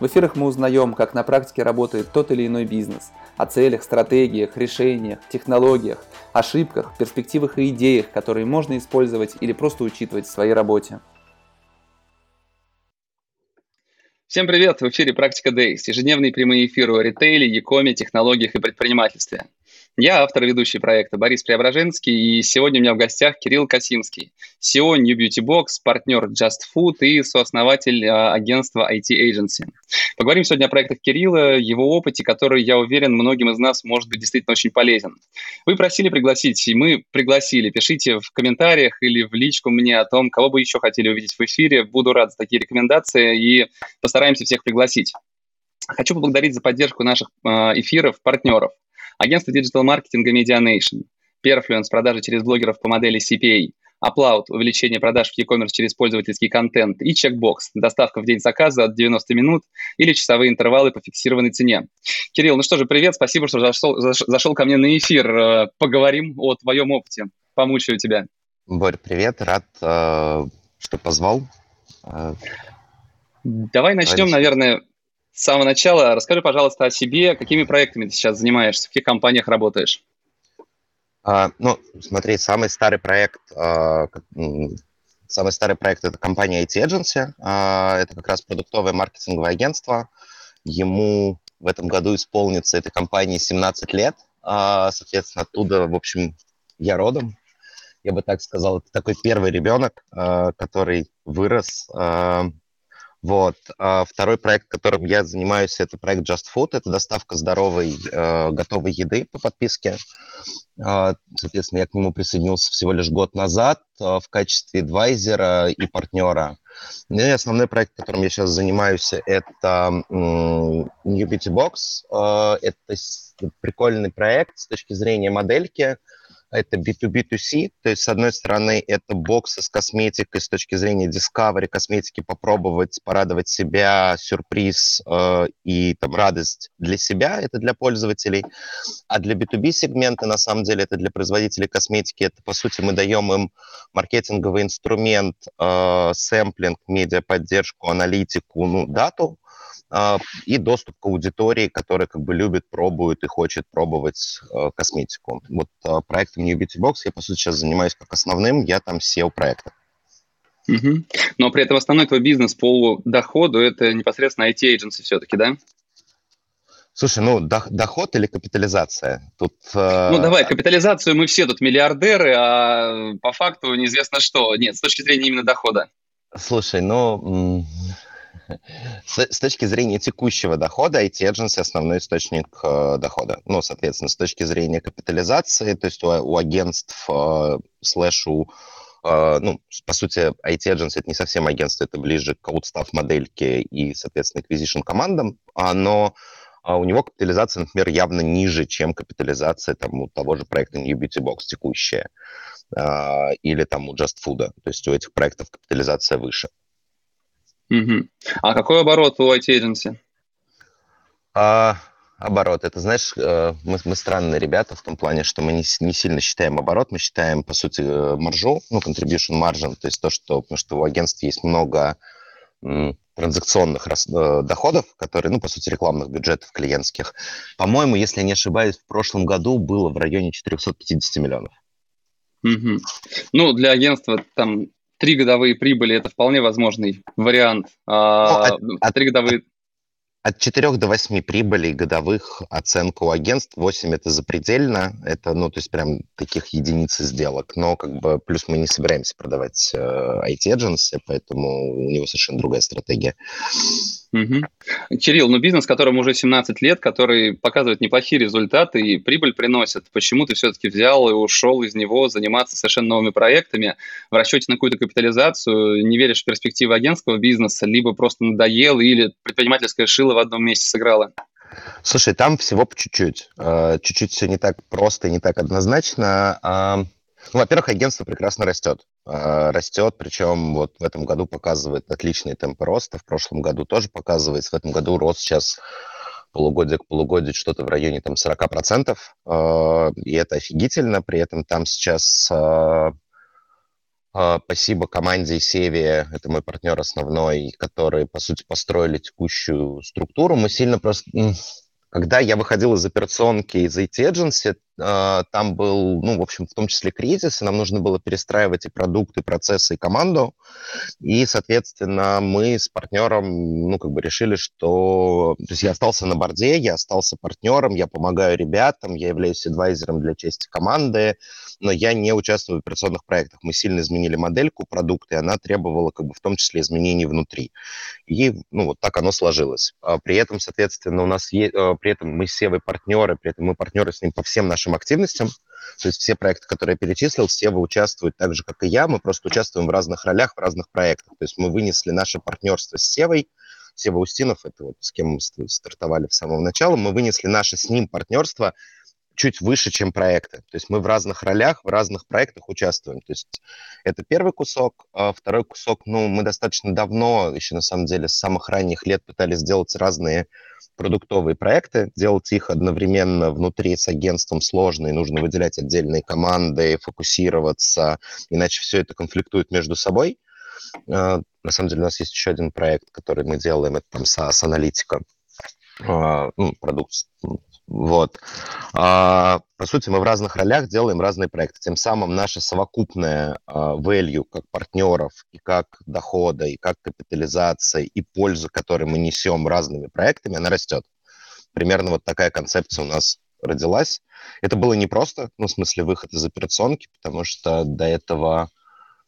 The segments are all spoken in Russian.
В эфирах мы узнаем, как на практике работает тот или иной бизнес – о целях, стратегиях, решениях, технологиях, ошибках, перспективах и идеях, которые можно использовать или просто учитывать в своей работе. Всем привет! В эфире «Практика Days» – ежедневные прямые эфиры о ритейле, якоме, технологиях и предпринимательстве. Я автор и ведущий проекта Борис Преображенский, и сегодня у меня в гостях Кирилл Касимский, SEO New Beauty Box, партнер Just Food и сооснователь а, агентства IT Agency. Поговорим сегодня о проектах Кирилла, его опыте, который, я уверен, многим из нас может быть действительно очень полезен. Вы просили пригласить, и мы пригласили. Пишите в комментариях или в личку мне о том, кого бы еще хотели увидеть в эфире. Буду рад за такие рекомендации и постараемся всех пригласить. Хочу поблагодарить за поддержку наших э, эфиров партнеров. Агентство диджитал-маркетинга Medianation, Perfluence, продажи через блогеров по модели CPA, Upload, увеличение продаж в e-commerce через пользовательский контент и Checkbox, доставка в день заказа от 90 минут или часовые интервалы по фиксированной цене. Кирилл, ну что же, привет, спасибо, что зашел, зашел ко мне на эфир. Э, поговорим о твоем опыте. Помучаю тебя. Борь, привет, рад, э, что позвал. Э, Давай начнем, наверное, с самого начала. Расскажи, пожалуйста, о себе, какими проектами ты сейчас занимаешься, в каких компаниях работаешь? А, ну, смотри, самый старый проект, а, самый старый проект это компания IT Agency. А, это как раз продуктовое маркетинговое агентство. Ему в этом году исполнится этой компании 17 лет. А, соответственно, оттуда, в общем, я родом. Я бы так сказал, это такой первый ребенок, а, который вырос а, вот. А второй проект, которым я занимаюсь, это проект Just Food. Это доставка здоровой э, готовой еды по подписке. Э, соответственно, я к нему присоединился всего лишь год назад э, в качестве адвайзера и партнера. Ну и основной проект, которым я сейчас занимаюсь, это New Beauty Box. Э, это прикольный проект с точки зрения модельки это B2B2C, то есть, с одной стороны, это боксы с косметикой с точки зрения discovery косметики, попробовать порадовать себя, сюрприз э, и там радость для себя, это для пользователей, а для B2B сегмента, на самом деле, это для производителей косметики, это, по сути, мы даем им маркетинговый инструмент, э, сэмплинг, медиаподдержку, аналитику, ну, дату, и доступ к аудитории, которая как бы любит, пробует и хочет пробовать э, косметику. Вот э, проектом New Beauty Box я, по сути, сейчас занимаюсь как основным, я там SEO проекта. Угу. Но при этом основной твой бизнес по доходу – это непосредственно IT-эйдженси все-таки, да? Слушай, ну доход или капитализация? Тут, э... Ну давай, капитализацию мы все тут миллиардеры, а по факту неизвестно что. Нет, с точки зрения именно дохода. Слушай, ну с, с точки зрения текущего дохода, IT-agency основной источник э, дохода. Ну, соответственно, с точки зрения капитализации, то есть у, у агентств э, слэш у Uh, ну, по сути, IT-agency — это не совсем агентство, это ближе к аутстав модельке и, соответственно, acquisition командам, а, но uh, у него капитализация, например, явно ниже, чем капитализация там, у того же проекта New Beauty Box текущая uh, или там у Just Food. То есть у этих проектов капитализация выше. Угу. А какой оборот у IT-agency? А, оборот. Это, знаешь, э, мы, мы странные ребята в том плане, что мы не, не сильно считаем оборот, мы считаем, по сути, э, маржу, ну, contribution margin, то есть то, что, потому что у агентства есть много транзакционных э, доходов, которые, ну, по сути, рекламных бюджетов клиентских. По-моему, если я не ошибаюсь, в прошлом году было в районе 450 миллионов. Угу. Ну, для агентства там три годовые прибыли это вполне возможный вариант. А, ну, от, три годовые от 4 до 8 прибылей годовых оценка у агентств, 8 это запредельно, это, ну, то есть прям таких единиц сделок, но как бы плюс мы не собираемся продавать э, IT-эдженсы, поэтому у него совершенно другая стратегия. Угу. Кирилл, ну бизнес, которому уже 17 лет, который показывает неплохие результаты и прибыль приносит, почему ты все-таки взял и ушел из него заниматься совершенно новыми проектами в расчете на какую-то капитализацию, не веришь в перспективы агентского бизнеса, либо просто надоел или предпринимательская шила в одном месте сыграла? Слушай, там всего по чуть-чуть. Э, чуть-чуть все не так просто и не так однозначно. Ну, во-первых, агентство прекрасно растет. Э, растет, причем вот в этом году показывает отличные темпы роста. В прошлом году тоже показывается. В этом году рост сейчас полугодие к полугодию что-то в районе там 40%. Э, и это офигительно. При этом там сейчас Спасибо команде Севе, это мой партнер основной, который, по сути, построили текущую структуру. Мы сильно просто когда я выходил из операционки из IT Agency, а, там был, ну, в общем, в том числе кризис, и нам нужно было перестраивать и продукты, процессы, и команду. И, соответственно, мы с партнером, ну, как бы решили, что... То есть я остался на борде, я остался партнером, я помогаю ребятам, я являюсь адвайзером для части команды, но я не участвую в операционных проектах. Мы сильно изменили модельку продукта, и она требовала, как бы, в том числе изменений внутри. И, ну, вот так оно сложилось. А при этом, соответственно, у нас есть... А, при этом мы все вы партнеры, при этом мы партнеры с ним по всем нашим нашим активностям. То есть все проекты, которые я перечислил, все вы участвуют так же, как и я. Мы просто участвуем в разных ролях, в разных проектах. То есть мы вынесли наше партнерство с Севой. Сева Устинов, это вот с кем мы стартовали в самого начала, мы вынесли наше с ним партнерство чуть выше, чем проекты. То есть мы в разных ролях, в разных проектах участвуем. То есть это первый кусок. А второй кусок, ну, мы достаточно давно, еще на самом деле с самых ранних лет пытались сделать разные продуктовые проекты, делать их одновременно внутри с агентством сложно, и нужно выделять отдельные команды, фокусироваться, иначе все это конфликтует между собой. А, на самом деле у нас есть еще один проект, который мы делаем, это там SaaS аналитика, а, ну, продукт вот. А, по сути, мы в разных ролях делаем разные проекты. Тем самым наша совокупная а, value как партнеров, и как дохода, и как капитализация, и пользу, которую мы несем разными проектами, она растет. Примерно вот такая концепция у нас родилась. Это было непросто, ну, в смысле, выход из операционки, потому что до этого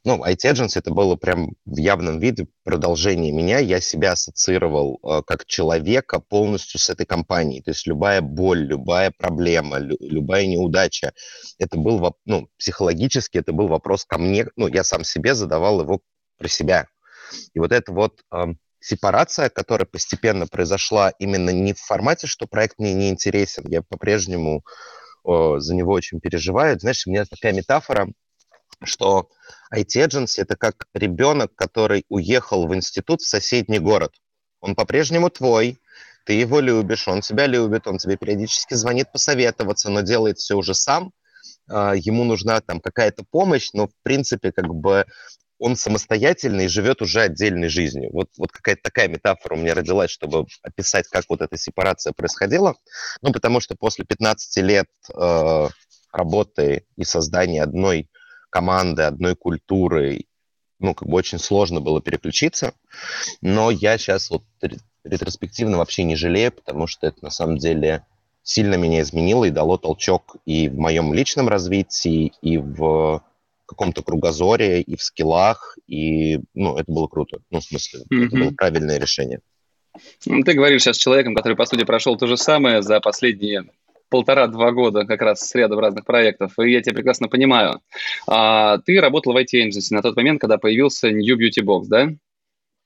ну, IT Agency это было прям в явном виде продолжение меня. Я себя ассоциировал э, как человека полностью с этой компанией. То есть любая боль, любая проблема, лю- любая неудача, это был, ну, психологически это был вопрос ко мне. Ну, я сам себе задавал его про себя. И вот эта вот э, сепарация, которая постепенно произошла именно не в формате, что проект мне не интересен, я по-прежнему э, за него очень переживаю. Знаешь, у меня такая метафора, что IT-agency – это как ребенок, который уехал в институт в соседний город. Он по-прежнему твой, ты его любишь, он тебя любит, он тебе периодически звонит посоветоваться, но делает все уже сам. А, ему нужна там какая-то помощь, но в принципе как бы он самостоятельный и живет уже отдельной жизнью. Вот, вот какая-то такая метафора у меня родилась, чтобы описать, как вот эта сепарация происходила. Ну, потому что после 15 лет э, работы и создания одной команды, одной культуры, ну, как бы очень сложно было переключиться. Но я сейчас вот ретроспективно вообще не жалею, потому что это на самом деле сильно меня изменило и дало толчок и в моем личном развитии, и в каком-то кругозоре, и в скиллах, и, ну, это было круто. Ну, в смысле, mm-hmm. это было правильное решение. Ну, ты говоришь сейчас с человеком, который, по сути, прошел то же самое за последние полтора-два года как раз с рядом разных проектов, и я тебя прекрасно понимаю. А, ты работал в IT Agency на тот момент, когда появился New Beauty Box, да?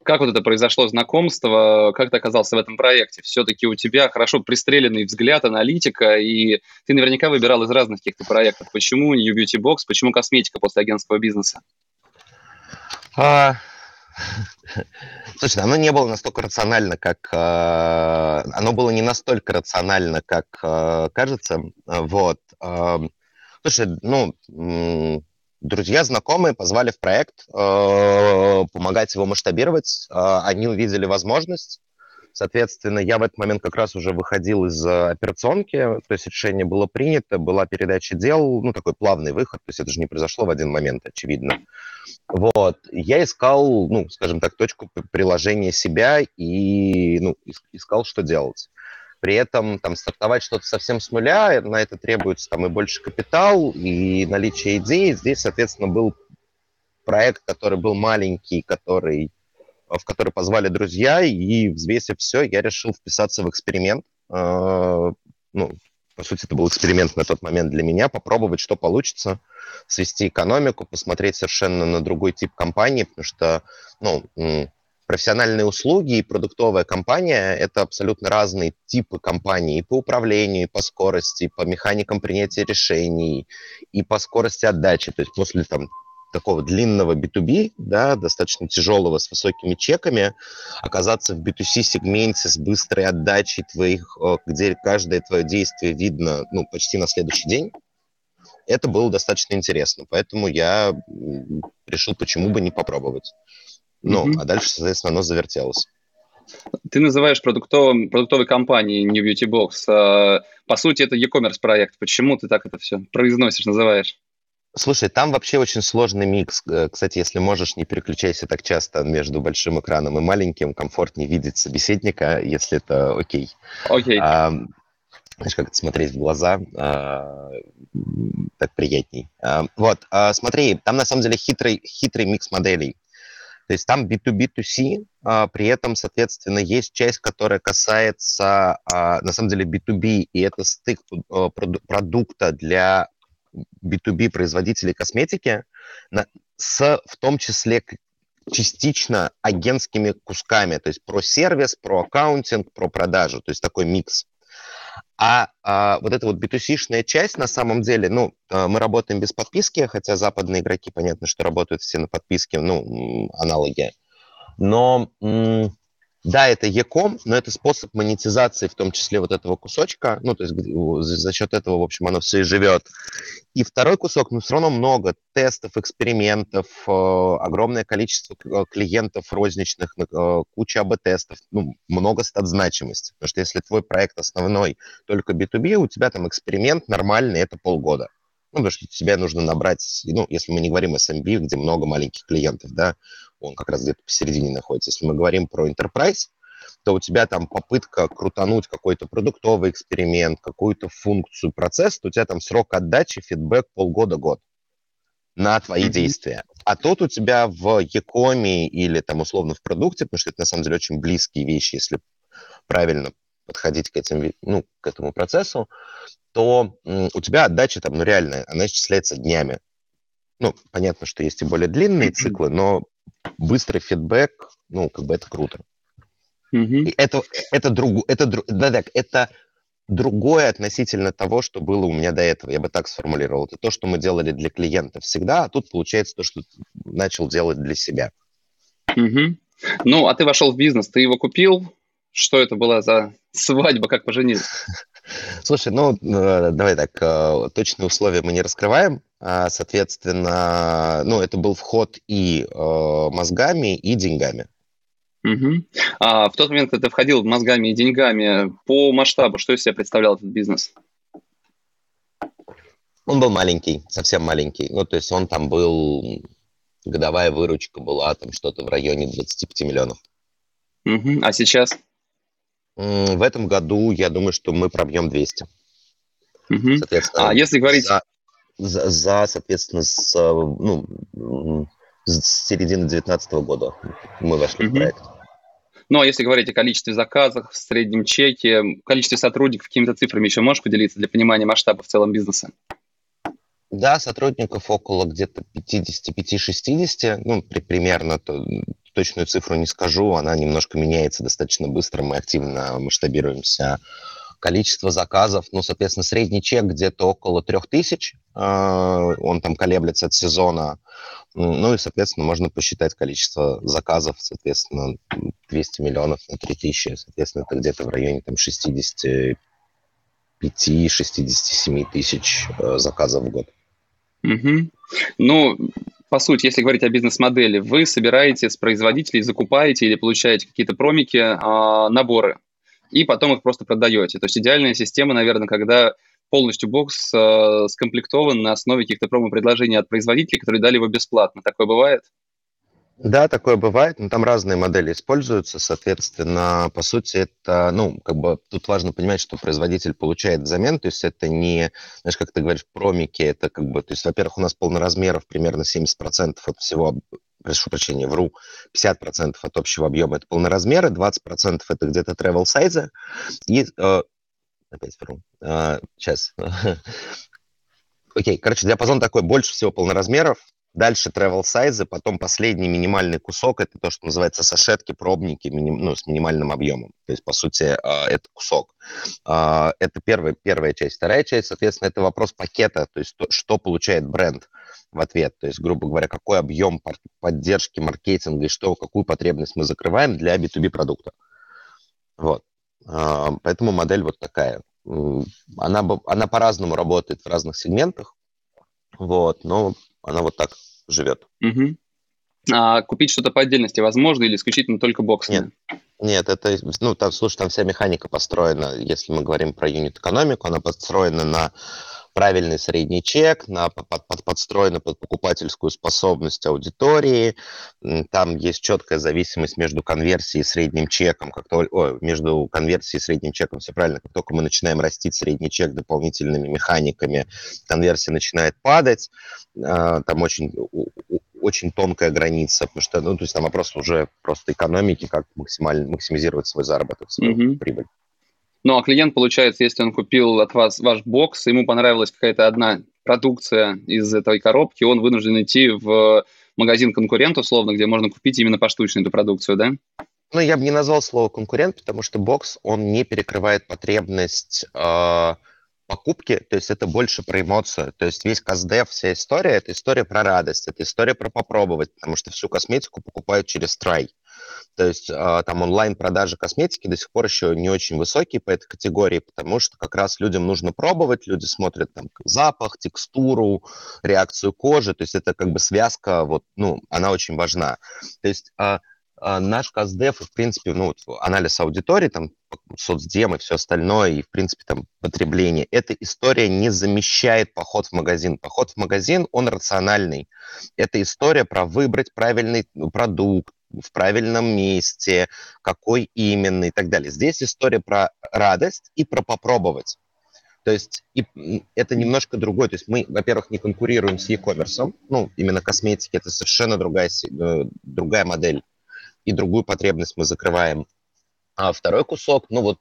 Как вот это произошло знакомство, как ты оказался в этом проекте? Все-таки у тебя хорошо пристреленный взгляд, аналитика, и ты наверняка выбирал из разных каких-то проектов. Почему New Beauty Box, почему косметика после агентского бизнеса? А, Слушай, оно не было настолько рационально, как... Э, оно было не настолько рационально, как э, кажется. Вот. Э, слушай, ну, друзья, знакомые позвали в проект э, помогать его масштабировать. Они увидели возможность. Соответственно, я в этот момент как раз уже выходил из операционки, то есть решение было принято, была передача дел, ну, такой плавный выход, то есть это же не произошло в один момент, очевидно. Вот. Я искал, ну, скажем так, точку приложения себя и, ну, искал, что делать. При этом там стартовать что-то совсем с нуля, на это требуется там и больше капитал, и наличие идей. Здесь, соответственно, был проект, который был маленький, который, в который позвали друзья, и взвесив все, я решил вписаться в эксперимент. А, ну, по сути, это был эксперимент на тот момент для меня, попробовать, что получится, свести экономику, посмотреть совершенно на другой тип компании, потому что, ну, профессиональные услуги и продуктовая компания – это абсолютно разные типы компаний и по управлению, и по скорости, и по механикам принятия решений, и по скорости отдачи. То есть после там, такого длинного B2B, да, достаточно тяжелого, с высокими чеками, оказаться в B2C-сегменте с быстрой отдачей твоих, э, где каждое твое действие видно ну, почти на следующий день, это было достаточно интересно. Поэтому я решил, почему бы не попробовать. Ну, mm-hmm. а дальше, соответственно, оно завертелось. Ты называешь продуктовым, продуктовой компанией New Beauty Box. А, по сути, это e-commerce проект. Почему ты так это все произносишь, называешь? Слушай, там вообще очень сложный микс. Э, кстати, если можешь, не переключайся так часто между большим экраном и маленьким. Комфортнее видеть собеседника, если это окей. Окей. А, знаешь, как смотреть в глаза, а, так приятней. А, вот, а, смотри, там на самом деле хитрый, хитрый микс моделей. То есть там B2B2C, а, при этом, соответственно, есть часть, которая касается, а, на самом деле, B2B, и это стык а, продукта для B2B производителей косметики на, с, в том числе, частично агентскими кусками, то есть про сервис, про аккаунтинг, про продажу, то есть такой микс. А, а вот эта вот B2C-шная часть, на самом деле, ну, а, мы работаем без подписки, хотя западные игроки, понятно, что работают все на подписке, ну, аналоги. Но да, это Яком, но это способ монетизации, в том числе вот этого кусочка. Ну, то есть за счет этого, в общем, оно все и живет. И второй кусок, ну, все равно много тестов, экспериментов, э, огромное количество э, клиентов розничных, э, куча АБ-тестов, ну, много стат значимости. Потому что если твой проект основной только B2B, у тебя там эксперимент нормальный, это полгода. Ну, потому что тебе нужно набрать, ну, если мы не говорим SMB, где много маленьких клиентов, да, он как раз где-то посередине находится. Если мы говорим про enterprise, то у тебя там попытка крутануть какой-то продуктовый эксперимент, какую-то функцию, процесс, то у тебя там срок отдачи, фидбэк полгода-год на твои mm-hmm. действия. А тут у тебя в Якоме или там условно в продукте, потому что это на самом деле очень близкие вещи, если правильно подходить к, этим, ну, к этому процессу, то у тебя отдача там, ну, реальная, она исчисляется днями. Ну, понятно, что есть и более длинные циклы, но быстрый фидбэк, ну, как бы это круто. Mm-hmm. это, это, друг, это, да, так, это другое относительно того, что было у меня до этого. Я бы так сформулировал. Это то, что мы делали для клиента всегда, а тут получается то, что начал делать для себя. Угу. Ну, а ты вошел в бизнес, ты его купил. Что это была за свадьба, как поженились? Слушай, ну, э, давай так, э, точные условия мы не раскрываем. А, соответственно, ну, это был вход и э, мозгами, и деньгами. Угу. А в тот момент, когда ты входил мозгами и деньгами, по масштабу, что из себя представлял этот бизнес? Он был маленький, совсем маленький. Ну, то есть он там был, годовая выручка была там что-то в районе 25 миллионов. Угу. А сейчас? В этом году, я думаю, что мы пробьем 200. Угу. Соответственно, а если говорить... За, за, за соответственно, с, ну, с середины 2019 года мы вошли угу. в проект. Ну, а если говорить о количестве заказов, в среднем чеке, количестве сотрудников, какими-то цифрами еще можешь поделиться для понимания масштаба в целом бизнеса? Да, сотрудников около где-то 55-60, ну, при, примерно, то, точную цифру не скажу, она немножко меняется достаточно быстро, мы активно масштабируемся. Количество заказов, ну, соответственно, средний чек где-то около 3000, а, он там колеблется от сезона, ну и, соответственно, можно посчитать количество заказов, соответственно, 200 миллионов на 3000, соответственно, это где-то в районе там 65-67 тысяч э, заказов в год. Угу. Ну, по сути, если говорить о бизнес-модели, вы собираете с производителей, закупаете или получаете какие-то промики, а, наборы, и потом их просто продаете. То есть идеальная система, наверное, когда полностью бокс э, скомплектован на основе каких-то промо-предложений от производителей, которые дали его бесплатно. Такое бывает? Да, такое бывает, но там разные модели используются, соответственно, по сути, это, ну, как бы тут важно понимать, что производитель получает взамен, то есть это не, знаешь, как ты говоришь, промики, это как бы, то есть, во-первых, у нас полноразмеров примерно 70% от всего, прошу прощения, вру, 50% от общего объема это полноразмеры, 20% это где-то travel сайзы, и, э, опять вру, э, сейчас, окей, короче, диапазон такой, больше всего полноразмеров, Дальше travel size, потом последний минимальный кусок, это то, что называется сашетки, пробники миним, ну, с минимальным объемом. То есть, по сути, а, это кусок. А, это первая, первая часть. Вторая часть, соответственно, это вопрос пакета, то есть, что получает бренд в ответ. То есть, грубо говоря, какой объем поддержки маркетинга и что, какую потребность мы закрываем для B2B продукта. Вот. А, поэтому модель вот такая. Она, она по-разному работает в разных сегментах, вот, но она вот так живет. Угу. А купить что-то по отдельности возможно или исключительно только бокс? Нет, нет, это, ну, там, слушай, там вся механика построена, если мы говорим про юнит-экономику, она построена на правильный средний чек, на, под, под, подстроена под покупательскую способность аудитории. Там есть четкая зависимость между конверсией и средним чеком. Как то, о, между конверсией и средним чеком, все правильно. Как только мы начинаем растить средний чек дополнительными механиками, конверсия начинает падать. А, там очень очень тонкая граница, потому что, ну, то есть там вопрос уже просто экономики, как максимально максимизировать свой заработок, свою mm-hmm. прибыль. Ну, а клиент, получается, если он купил от вас ваш бокс, ему понравилась какая-то одна продукция из этой коробки, он вынужден идти в магазин конкурент, условно, где можно купить именно поштучно эту продукцию, да? Ну, я бы не назвал слово конкурент, потому что бокс, он не перекрывает потребность э, покупки, то есть это больше про эмоцию. То есть весь каздев, вся история, это история про радость, это история про попробовать, потому что всю косметику покупают через трай. То есть а, там онлайн-продажи косметики до сих пор еще не очень высокие по этой категории, потому что как раз людям нужно пробовать, люди смотрят там запах, текстуру, реакцию кожи, то есть это как бы связка, вот, ну, она очень важна. То есть а, наш КАЗДЕФ, в принципе, ну, анализ аудитории, там, соцдем и все остальное, и, в принципе, там, потребление, эта история не замещает поход в магазин. Поход в магазин, он рациональный. Это история про выбрать правильный продукт, в правильном месте, какой именно и так далее. Здесь история про радость и про попробовать. То есть и, это немножко другое. То есть мы, во-первых, не конкурируем с e-commerce, ну, именно косметики, это совершенно другая, э, другая модель, и другую потребность мы закрываем. А второй кусок, ну вот,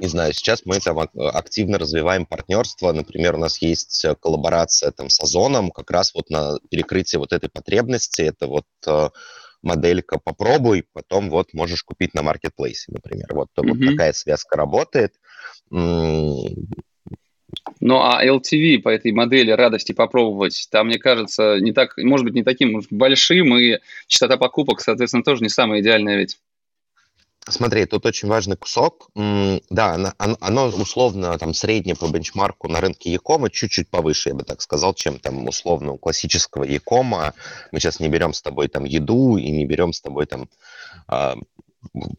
не знаю, сейчас мы там активно развиваем партнерство. Например, у нас есть коллаборация там с Озоном как раз вот на перекрытие вот этой потребности. Это вот э, моделька попробуй, потом вот можешь купить на маркетплейсе, например. Вот, mm-hmm. вот такая связка работает. Ну, а LTV по этой модели радости попробовать, там, мне кажется, не так, может быть, не таким большим, и частота покупок, соответственно, тоже не самая идеальная ведь. Смотри, тут очень важный кусок. Да, оно, оно условно там среднее по бенчмарку на рынке Якома чуть-чуть повыше, я бы так сказал, чем там условно у классического Якома. Мы сейчас не берем с тобой там еду и не берем с тобой там а,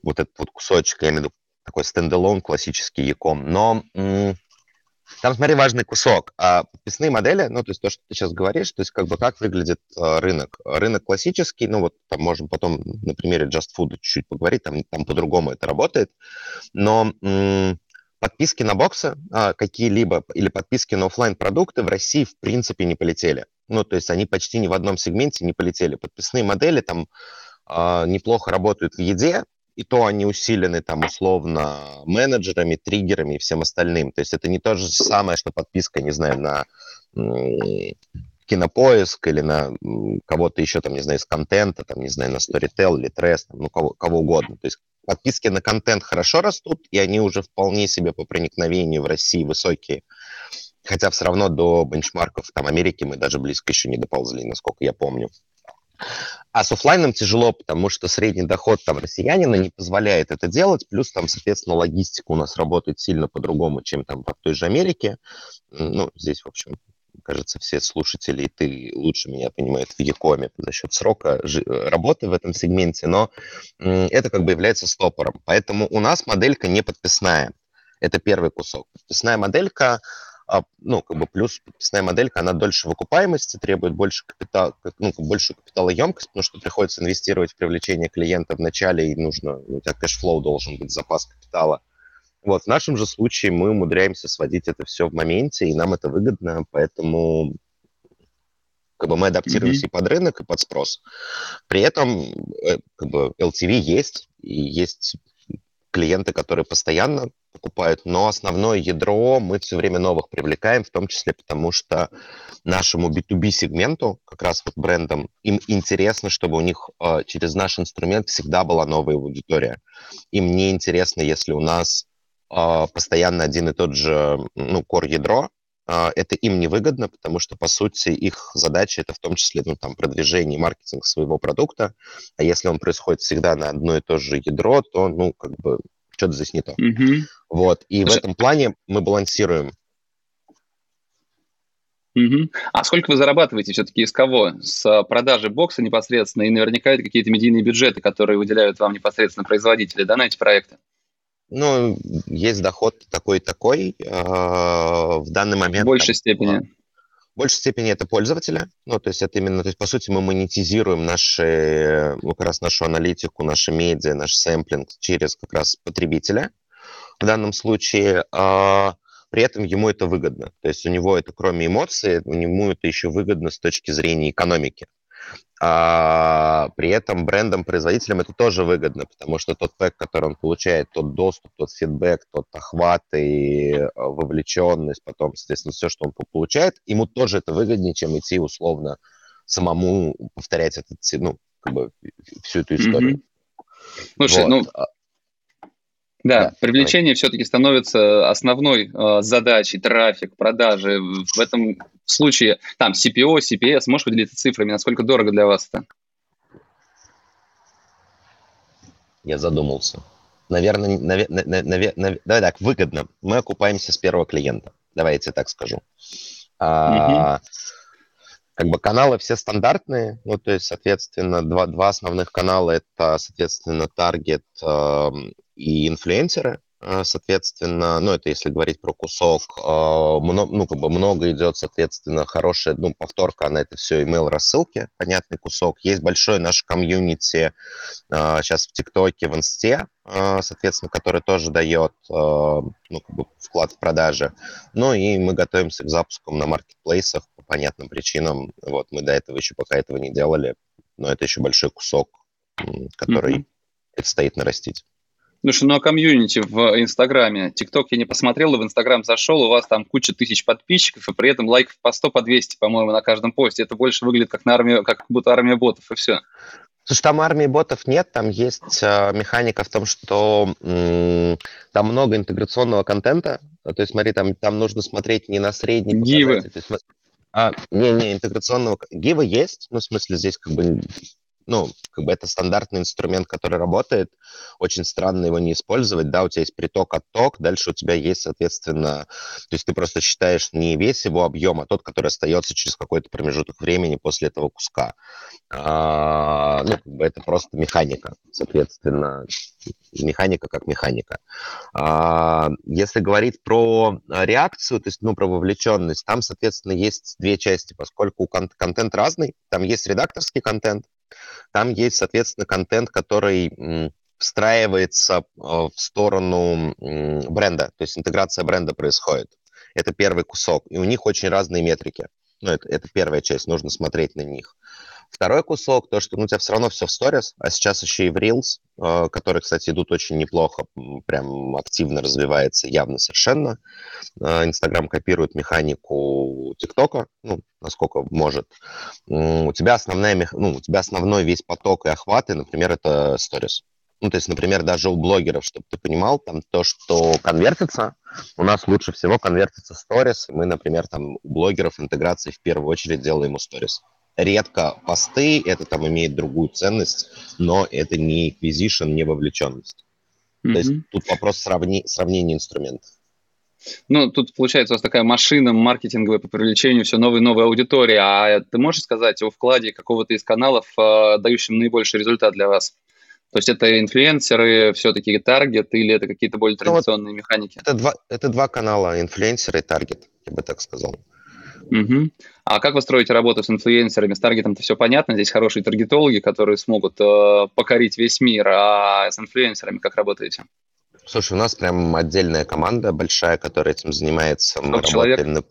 вот этот вот кусочек, я имею в виду такой стендалон классический Яком. Но м- там, смотри, важный кусок. А подписные модели, ну, то есть то, что ты сейчас говоришь, то есть как бы как выглядит э, рынок. Рынок классический, ну, вот там можем потом на примере Just Food чуть-чуть поговорить, там, там по-другому это работает. Но м- подписки на боксы а, какие-либо или подписки на офлайн продукты в России в принципе не полетели. Ну, то есть они почти ни в одном сегменте не полетели. Подписные модели там а, неплохо работают в еде, и то они усилены там условно менеджерами, триггерами и всем остальным. То есть это не то же самое, что подписка, не знаю, на кинопоиск или на кого-то еще, там, не знаю, из контента, там, не знаю, на Storytel или Tress, ну, кого, кого угодно. То есть подписки на контент хорошо растут, и они уже вполне себе по проникновению в России высокие. Хотя все равно до бенчмарков там Америки мы даже близко еще не доползли, насколько я помню. А с офлайном тяжело, потому что средний доход там россиянина не позволяет это делать, плюс там, соответственно, логистика у нас работает сильно по-другому, чем там в той же Америке. Ну, здесь, в общем, кажется, все слушатели, и ты лучше меня понимают в e-com е за счет срока работы в этом сегменте, но это как бы является стопором. Поэтому у нас моделька не подписная. Это первый кусок. Подписная моделька ну, как бы плюс подписная моделька, она дольше в окупаемости, требует больше капитала, ну, большую капиталоемкость, потому что приходится инвестировать в привлечение клиента в начале, и нужно, у тебя cash flow должен быть, запас капитала. Вот, в нашем же случае мы умудряемся сводить это все в моменте, и нам это выгодно, поэтому как бы мы адаптируемся mm-hmm. и под рынок, и под спрос. При этом э, как бы LTV есть, и есть клиенты, которые постоянно покупают, но основное ядро мы все время новых привлекаем, в том числе потому, что нашему B2B-сегменту, как раз вот брендам, им интересно, чтобы у них э, через наш инструмент всегда была новая аудитория. Им не интересно, если у нас э, постоянно один и тот же, ну, core-ядро, э, это им невыгодно, потому что, по сути, их задача это в том числе, ну, там, продвижение и маркетинг своего продукта, а если он происходит всегда на одно и то же ядро, то, ну, как бы что-то здесь не то. Mm-hmm. Вот, и Слушай, в этом плане мы балансируем. Угу. А сколько вы зарабатываете все-таки из кого? С продажи бокса непосредственно и наверняка это какие-то медийные бюджеты, которые выделяют вам непосредственно производители, да, на эти проекты? Ну, есть доход такой-такой. Э, в данный момент... В большей там, степени. В большей степени это пользователи. Ну, то есть это именно, то есть, по сути, мы монетизируем наши, ну, как раз нашу аналитику, наши медиа, наш сэмплинг через как раз потребителя в данном случае. А, при этом ему это выгодно. То есть у него это, кроме эмоций, у него это еще выгодно с точки зрения экономики. А, при этом брендам-производителям это тоже выгодно, потому что тот пэк, который он получает, тот доступ, тот фидбэк, тот охват и э, вовлеченность, потом, соответственно, все, что он получает, ему тоже это выгоднее, чем идти условно самому повторять этот, ну, как бы всю эту историю. Mm-hmm. Слушай, вот. ну, а да, да привлечение все-таки становится основной э, задачей, трафик, продажи. В этом случае там CPO, CPS, можешь поделиться цифрами, насколько дорого для вас это? Я задумался. Наверное, навер, навер, навер, давай так, выгодно. Мы окупаемся с первого клиента. Давайте так скажу. А, как бы каналы все стандартные, ну, то есть, соответственно, два, два основных канала – это, соответственно, таргет э, и инфлюенсеры, э, соответственно, ну, это если говорить про кусок, э, много, ну, как бы много идет, соответственно, хорошая, ну, повторка на это все, email рассылки, понятный кусок. Есть большой наш комьюнити сейчас в ТикТоке, в Инсте, соответственно, который тоже дает, ну, как бы вклад в продажи. Ну, и мы готовимся к запуску на маркетплейсах по понятным причинам. Вот, мы до этого еще пока этого не делали, но это еще большой кусок, который mm-hmm. предстоит нарастить. Слушай, ну а комьюнити в Инстаграме? ТикТок я не посмотрел, и в Инстаграм зашел, у вас там куча тысяч подписчиков, и при этом лайков по 100, по 200, по-моему, на каждом посте. Это больше выглядит как на армию, как будто армия ботов, и все. Слушай, там армии ботов нет, там есть э, механика в том, что м- там много интеграционного контента. То есть, смотри, там, там нужно смотреть не на средний Гивы. Есть, а, не, не, интеграционного... Гива есть, ну, в смысле, здесь как бы ну, как бы это стандартный инструмент, который работает, очень странно его не использовать, да, у тебя есть приток-отток, дальше у тебя есть, соответственно, то есть ты просто считаешь не весь его объем, а тот, который остается через какой-то промежуток времени после этого куска. А, ну, как бы это просто механика, соответственно, механика как механика. А, если говорить про реакцию, то есть, ну, про вовлеченность, там, соответственно, есть две части, поскольку контент разный, там есть редакторский контент, там есть, соответственно, контент, который встраивается а, в сторону бренда, то есть интеграция бренда происходит. Это первый кусок, и у них очень разные метрики. Ну, это, это первая часть, нужно смотреть на них. Второй кусок, то, что ну, у тебя все равно все в сторис, а сейчас еще и в Reels, э, которые, кстати, идут очень неплохо, прям активно развивается явно совершенно. Инстаграм э, копирует механику ТикТока, ну, насколько может. У тебя, основная, ну, у тебя основной весь поток и охваты, например, это сторис. Ну, то есть, например, даже у блогеров, чтобы ты понимал, там то, что конвертится, у нас лучше всего конвертится сторис. Мы, например, там у блогеров интеграции в первую очередь делаем у сторис редко посты, это там имеет другую ценность, но это не acquisition, не вовлеченность. Mm-hmm. То есть тут вопрос сравни, сравнения инструментов. Ну, тут получается у вас такая машина маркетинговая по привлечению все новой и новой аудитории. А ты можешь сказать о вкладе какого-то из каналов, э, дающим наибольший результат для вас? То есть это инфлюенсеры, все-таки таргет или это какие-то более традиционные ну, вот механики? Это два, это два канала, инфлюенсеры и таргет, я бы так сказал. Угу. А как вы строите работу с инфлюенсерами? С таргетом-то все понятно, здесь хорошие таргетологи, которые смогут э, покорить весь мир, а с инфлюенсерами как работаете? Слушай, у нас прям отдельная команда большая, которая этим занимается. Мы человек? На...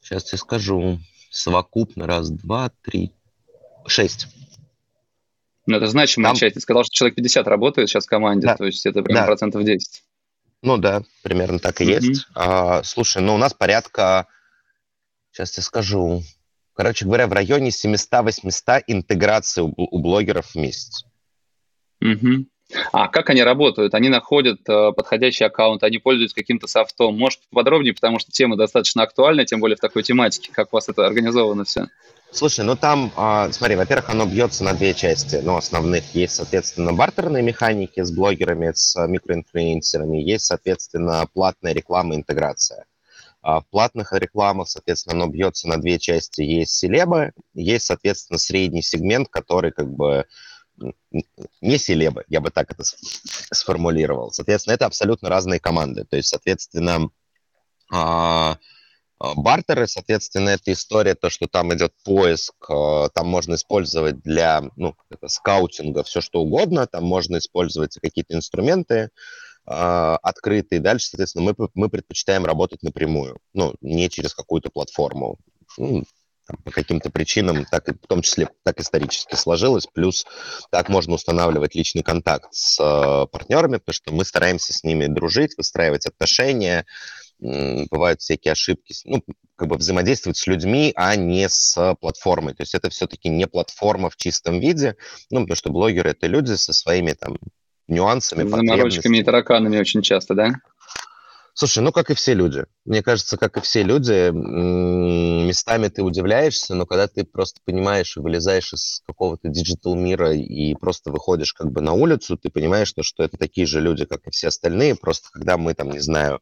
Сейчас я скажу. Совокупно раз, два, три, шесть. Ну, это значимая Там... часть. Ты сказал, что человек 50 работает сейчас в команде, да. то есть это прям да. процентов 10. Ну да, примерно так и mm-hmm. есть. А, слушай, ну у нас порядка, сейчас я скажу, короче говоря, в районе 700-800 интеграций у, у блогеров в месяц. Угу. А как они работают? Они находят э, подходящий аккаунт, они пользуются каким-то софтом. Может, подробнее, потому что тема достаточно актуальна, тем более в такой тематике. Как у вас это организовано все? Слушай, ну там, э, смотри, во-первых, оно бьется на две части, ну, основных. Есть, соответственно, бартерные механики с блогерами, с микроинфлюенсерами, есть, соответственно, платная реклама, интеграция. А в платных рекламах, соответственно, оно бьется на две части. Есть селебы, есть, соответственно, средний сегмент, который как бы не селебы, я бы так это сформулировал. Соответственно, это абсолютно разные команды. То есть, соответственно, а, бартеры, соответственно, это история, то, что там идет поиск, а, там можно использовать для ну, это, скаутинга все что угодно, там можно использовать какие-то инструменты открытые. Дальше, соответственно, мы, мы предпочитаем работать напрямую, ну, не через какую-то платформу. Ну, по каким-то причинам, так и в том числе так исторически сложилось. Плюс так можно устанавливать личный контакт с э, партнерами, потому что мы стараемся с ними дружить, выстраивать отношения. Бывают всякие ошибки, ну, как бы взаимодействовать с людьми, а не с платформой. То есть это все-таки не платформа в чистом виде, ну, потому что блогеры — это люди со своими там нюансами, Заморочками и тараканами очень часто, да? Слушай, ну как и все люди. Мне кажется, как и все люди, местами ты удивляешься, но когда ты просто понимаешь и вылезаешь из какого-то digital мира и просто выходишь как бы на улицу, ты понимаешь, что, что это такие же люди, как и все остальные. Просто когда мы там, не знаю,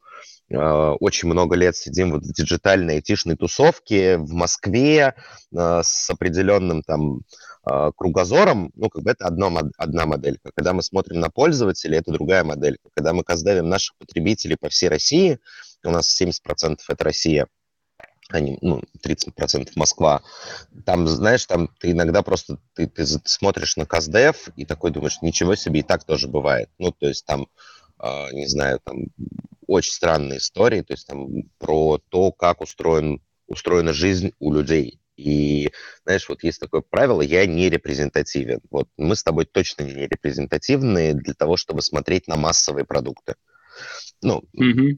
очень много лет сидим вот в диджитальной айтишной тусовке в Москве а, с определенным там а, кругозором, ну, как бы это одно, одна моделька. Когда мы смотрим на пользователей, это другая моделька. Когда мы каздевим наших потребителей по всей России, у нас 70% это Россия, они, ну, 30% Москва. Там, знаешь, там ты иногда просто ты, ты смотришь на Каздев и такой думаешь, ничего себе, и так тоже бывает. Ну, то есть там, э, не знаю, там очень странные истории, то есть там про то, как устроен, устроена жизнь у людей. И, знаешь, вот есть такое правило, я не репрезентативен. Вот мы с тобой точно не репрезентативны для того, чтобы смотреть на массовые продукты. Ну, mm-hmm.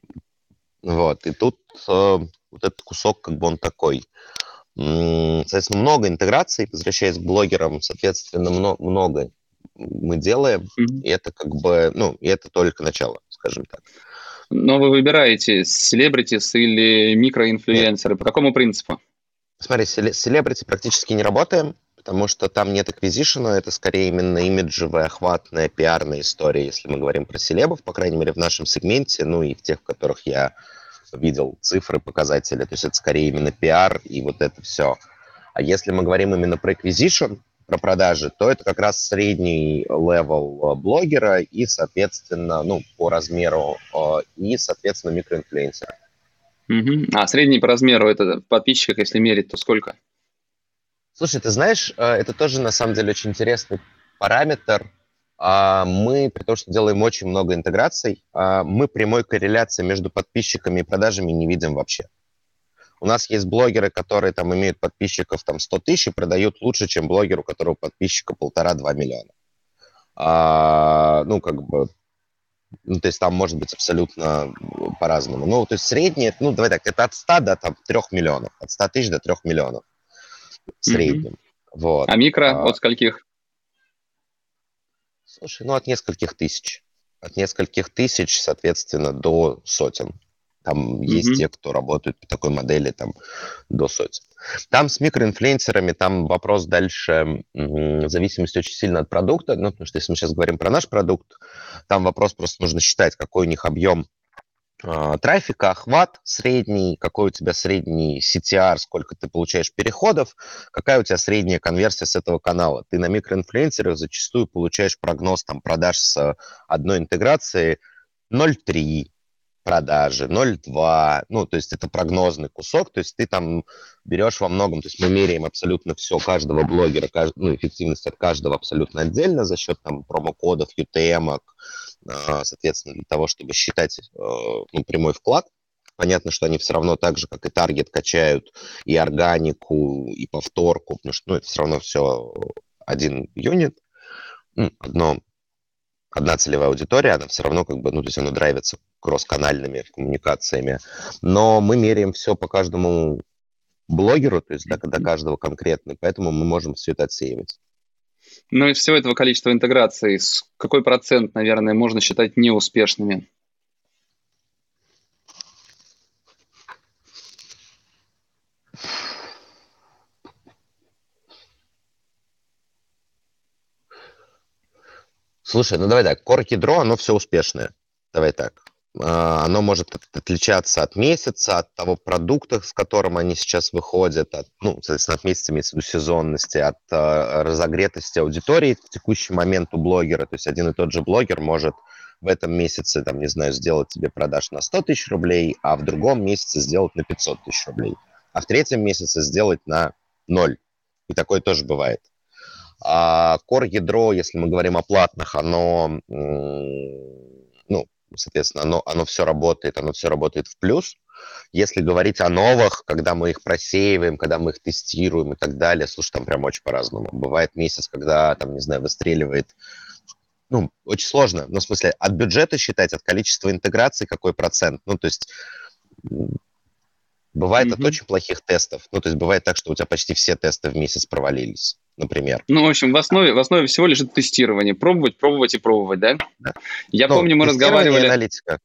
вот, и тут э, вот этот кусок, как бы он такой. Соответственно, много интеграций, возвращаясь к блогерам, соответственно, много, много мы делаем, mm-hmm. и это как бы, ну, и это только начало, скажем так. Но вы выбираете celebrities или микроинфлюенсеры, по какому принципу? Смотри, с селебрити практически не работаем, потому что там нет acquisition а, это скорее именно имиджевая, охватная, пиарная история, если мы говорим про селебов, по крайней мере, в нашем сегменте, ну и в тех, в которых я видел цифры, показатели, то есть это скорее именно пиар и вот это все. А если мы говорим именно про acquisition, про продажи, то это как раз средний level э, блогера и, соответственно, ну, по размеру, э, и, соответственно, микроинфлюенсера. Угу. А средний по размеру это в подписчиках, если мерить, то сколько? Слушай, ты знаешь, э, это тоже на самом деле очень интересный параметр. А, мы, при том, что делаем очень много интеграций, а, мы прямой корреляции между подписчиками и продажами не видим вообще. У нас есть блогеры, которые там имеют подписчиков там 100 тысяч и продают лучше, чем блогер, у которого подписчика полтора-два миллиона. А, ну, как бы ну, то есть там может быть абсолютно по-разному. Ну, то есть среднее, ну, давай так, это от 100 до там, 3 миллионов. От 100 тысяч до 3 миллионов в среднем. Mm-hmm. Вот. А микро а, от скольких? Слушай, ну, от нескольких тысяч. От нескольких тысяч, соответственно, до сотен. Там mm-hmm. есть те, кто работают по такой модели там до сотен. Там с микроинфлюенсерами, там вопрос дальше в зависимости очень сильно от продукта, ну, потому что если мы сейчас говорим про наш продукт, там вопрос просто нужно считать, какой у них объем э, трафика, охват средний, какой у тебя средний CTR, сколько ты получаешь переходов, какая у тебя средняя конверсия с этого канала. Ты на микроинфлюенсерах зачастую получаешь прогноз там, продаж с одной интеграции 0,3, продажи, 0,2, ну, то есть это прогнозный кусок, то есть ты там берешь во многом, то есть мы меряем абсолютно все каждого блогера, кажд... ну, эффективность от каждого абсолютно отдельно за счет там промокодов, UTM, а, соответственно, для того, чтобы считать э, ну, прямой вклад. Понятно, что они все равно так же, как и таргет, качают и органику, и повторку, потому что ну, это все равно все один юнит. ну, одно, одна целевая аудитория, она все равно как бы, ну, то есть она драйвится кросс-канальными коммуникациями. Но мы меряем все по каждому блогеру, то есть до, до каждого конкретно, поэтому мы можем все это отсеивать. Ну, из всего этого количества интеграций, какой процент, наверное, можно считать неуспешными? Слушай, ну давай так, core ядро, оно все успешное. Давай так. А, оно может отличаться от месяца, от того продукта, с которым они сейчас выходят, от, ну, соответственно, от месяца, имеется в сезонности, от uh, разогретости аудитории в текущий момент у блогера. То есть один и тот же блогер может в этом месяце, там, не знаю, сделать тебе продаж на 100 тысяч рублей, а в другом месяце сделать на 500 тысяч рублей, а в третьем месяце сделать на ноль. И такое тоже бывает. А Core ядро, если мы говорим о платных, оно, ну, соответственно, оно, оно все работает, оно все работает в плюс. Если говорить о новых, когда мы их просеиваем, когда мы их тестируем и так далее, слушай, там прям очень по-разному. Бывает месяц, когда, там, не знаю, выстреливает ну, очень сложно. Ну, в смысле, от бюджета считать, от количества интеграций какой процент. Ну, то есть бывает mm-hmm. от очень плохих тестов. Ну, то есть бывает так, что у тебя почти все тесты в месяц провалились например. Ну, в общем, в основе, в основе всего лежит тестирование. Пробовать, пробовать и пробовать, да? да. Я ну, помню, мы разговаривали... аналитика.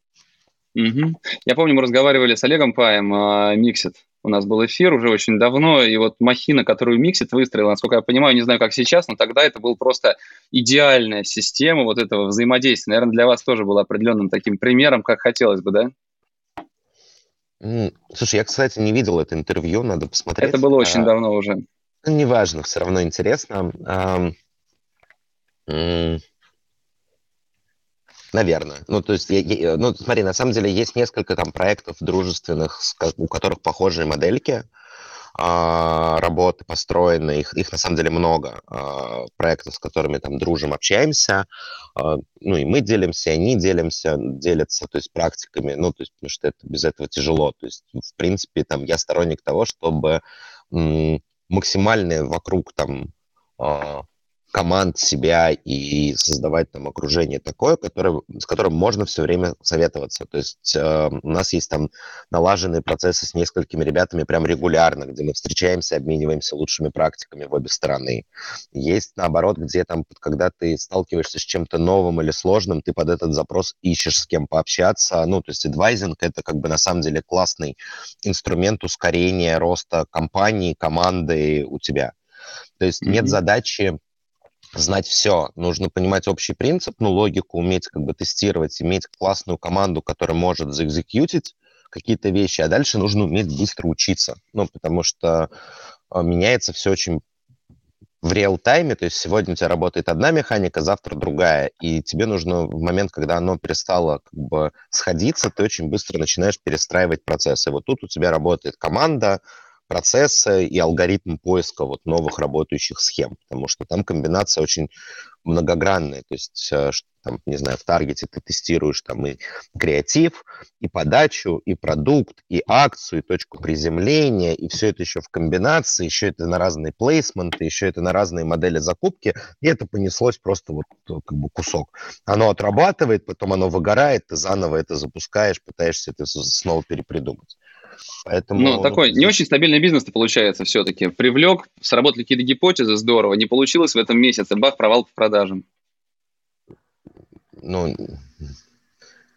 Угу. Я помню, мы разговаривали с Олегом Паем, uh, Mixit. У нас был эфир уже очень давно, и вот махина, которую Mixit выстроила, насколько я понимаю, не знаю, как сейчас, но тогда это был просто идеальная система вот этого взаимодействия. Наверное, для вас тоже был определенным таким примером, как хотелось бы, да? Слушай, я, кстати, не видел это интервью, надо посмотреть. Это было очень а... давно уже. Ну, неважно, все равно интересно. Наверное. Ну, то есть, я, я, ну, смотри, на самом деле есть несколько там проектов дружественных, у которых похожие модельки а, работы построены, их, их на самом деле много, а, проектов, с которыми там дружим, общаемся, а, ну и мы делимся, они делимся, делятся, то есть практиками, ну, то есть, потому что это, без этого тяжело, то есть, в принципе, там, я сторонник того, чтобы максимальное вокруг там а, команд себя и создавать там окружение такое, которое, с которым можно все время советоваться. То есть э, у нас есть там налаженные процессы с несколькими ребятами прям регулярно, где мы встречаемся, обмениваемся лучшими практиками в обе стороны. Есть наоборот, где там, когда ты сталкиваешься с чем-то новым или сложным, ты под этот запрос ищешь с кем пообщаться. Ну, то есть адвайзинг — это как бы на самом деле классный инструмент ускорения роста компании, команды у тебя. То есть mm-hmm. нет задачи знать все. Нужно понимать общий принцип, ну, логику, уметь как бы тестировать, иметь классную команду, которая может заэкзекьютить какие-то вещи, а дальше нужно уметь быстро учиться, ну, потому что а, меняется все очень в реал-тайме, то есть сегодня у тебя работает одна механика, завтра другая, и тебе нужно в момент, когда оно перестало как бы сходиться, ты очень быстро начинаешь перестраивать процессы. Вот тут у тебя работает команда, процесса и алгоритм поиска вот новых работающих схем, потому что там комбинация очень многогранная, то есть э, там, не знаю, в таргете ты тестируешь там и креатив, и подачу, и продукт, и акцию, и точку приземления, и все это еще в комбинации, еще это на разные плейсменты, еще это на разные модели закупки, и это понеслось просто вот э, как бы кусок. Оно отрабатывает, потом оно выгорает, ты заново это запускаешь, пытаешься это снова перепридумать. Поэтому, ну, такой не очень стабильный бизнес-то получается все-таки. Привлек, сработали какие-то гипотезы, здорово. Не получилось в этом месяце, бах, провал по продажам. Ну,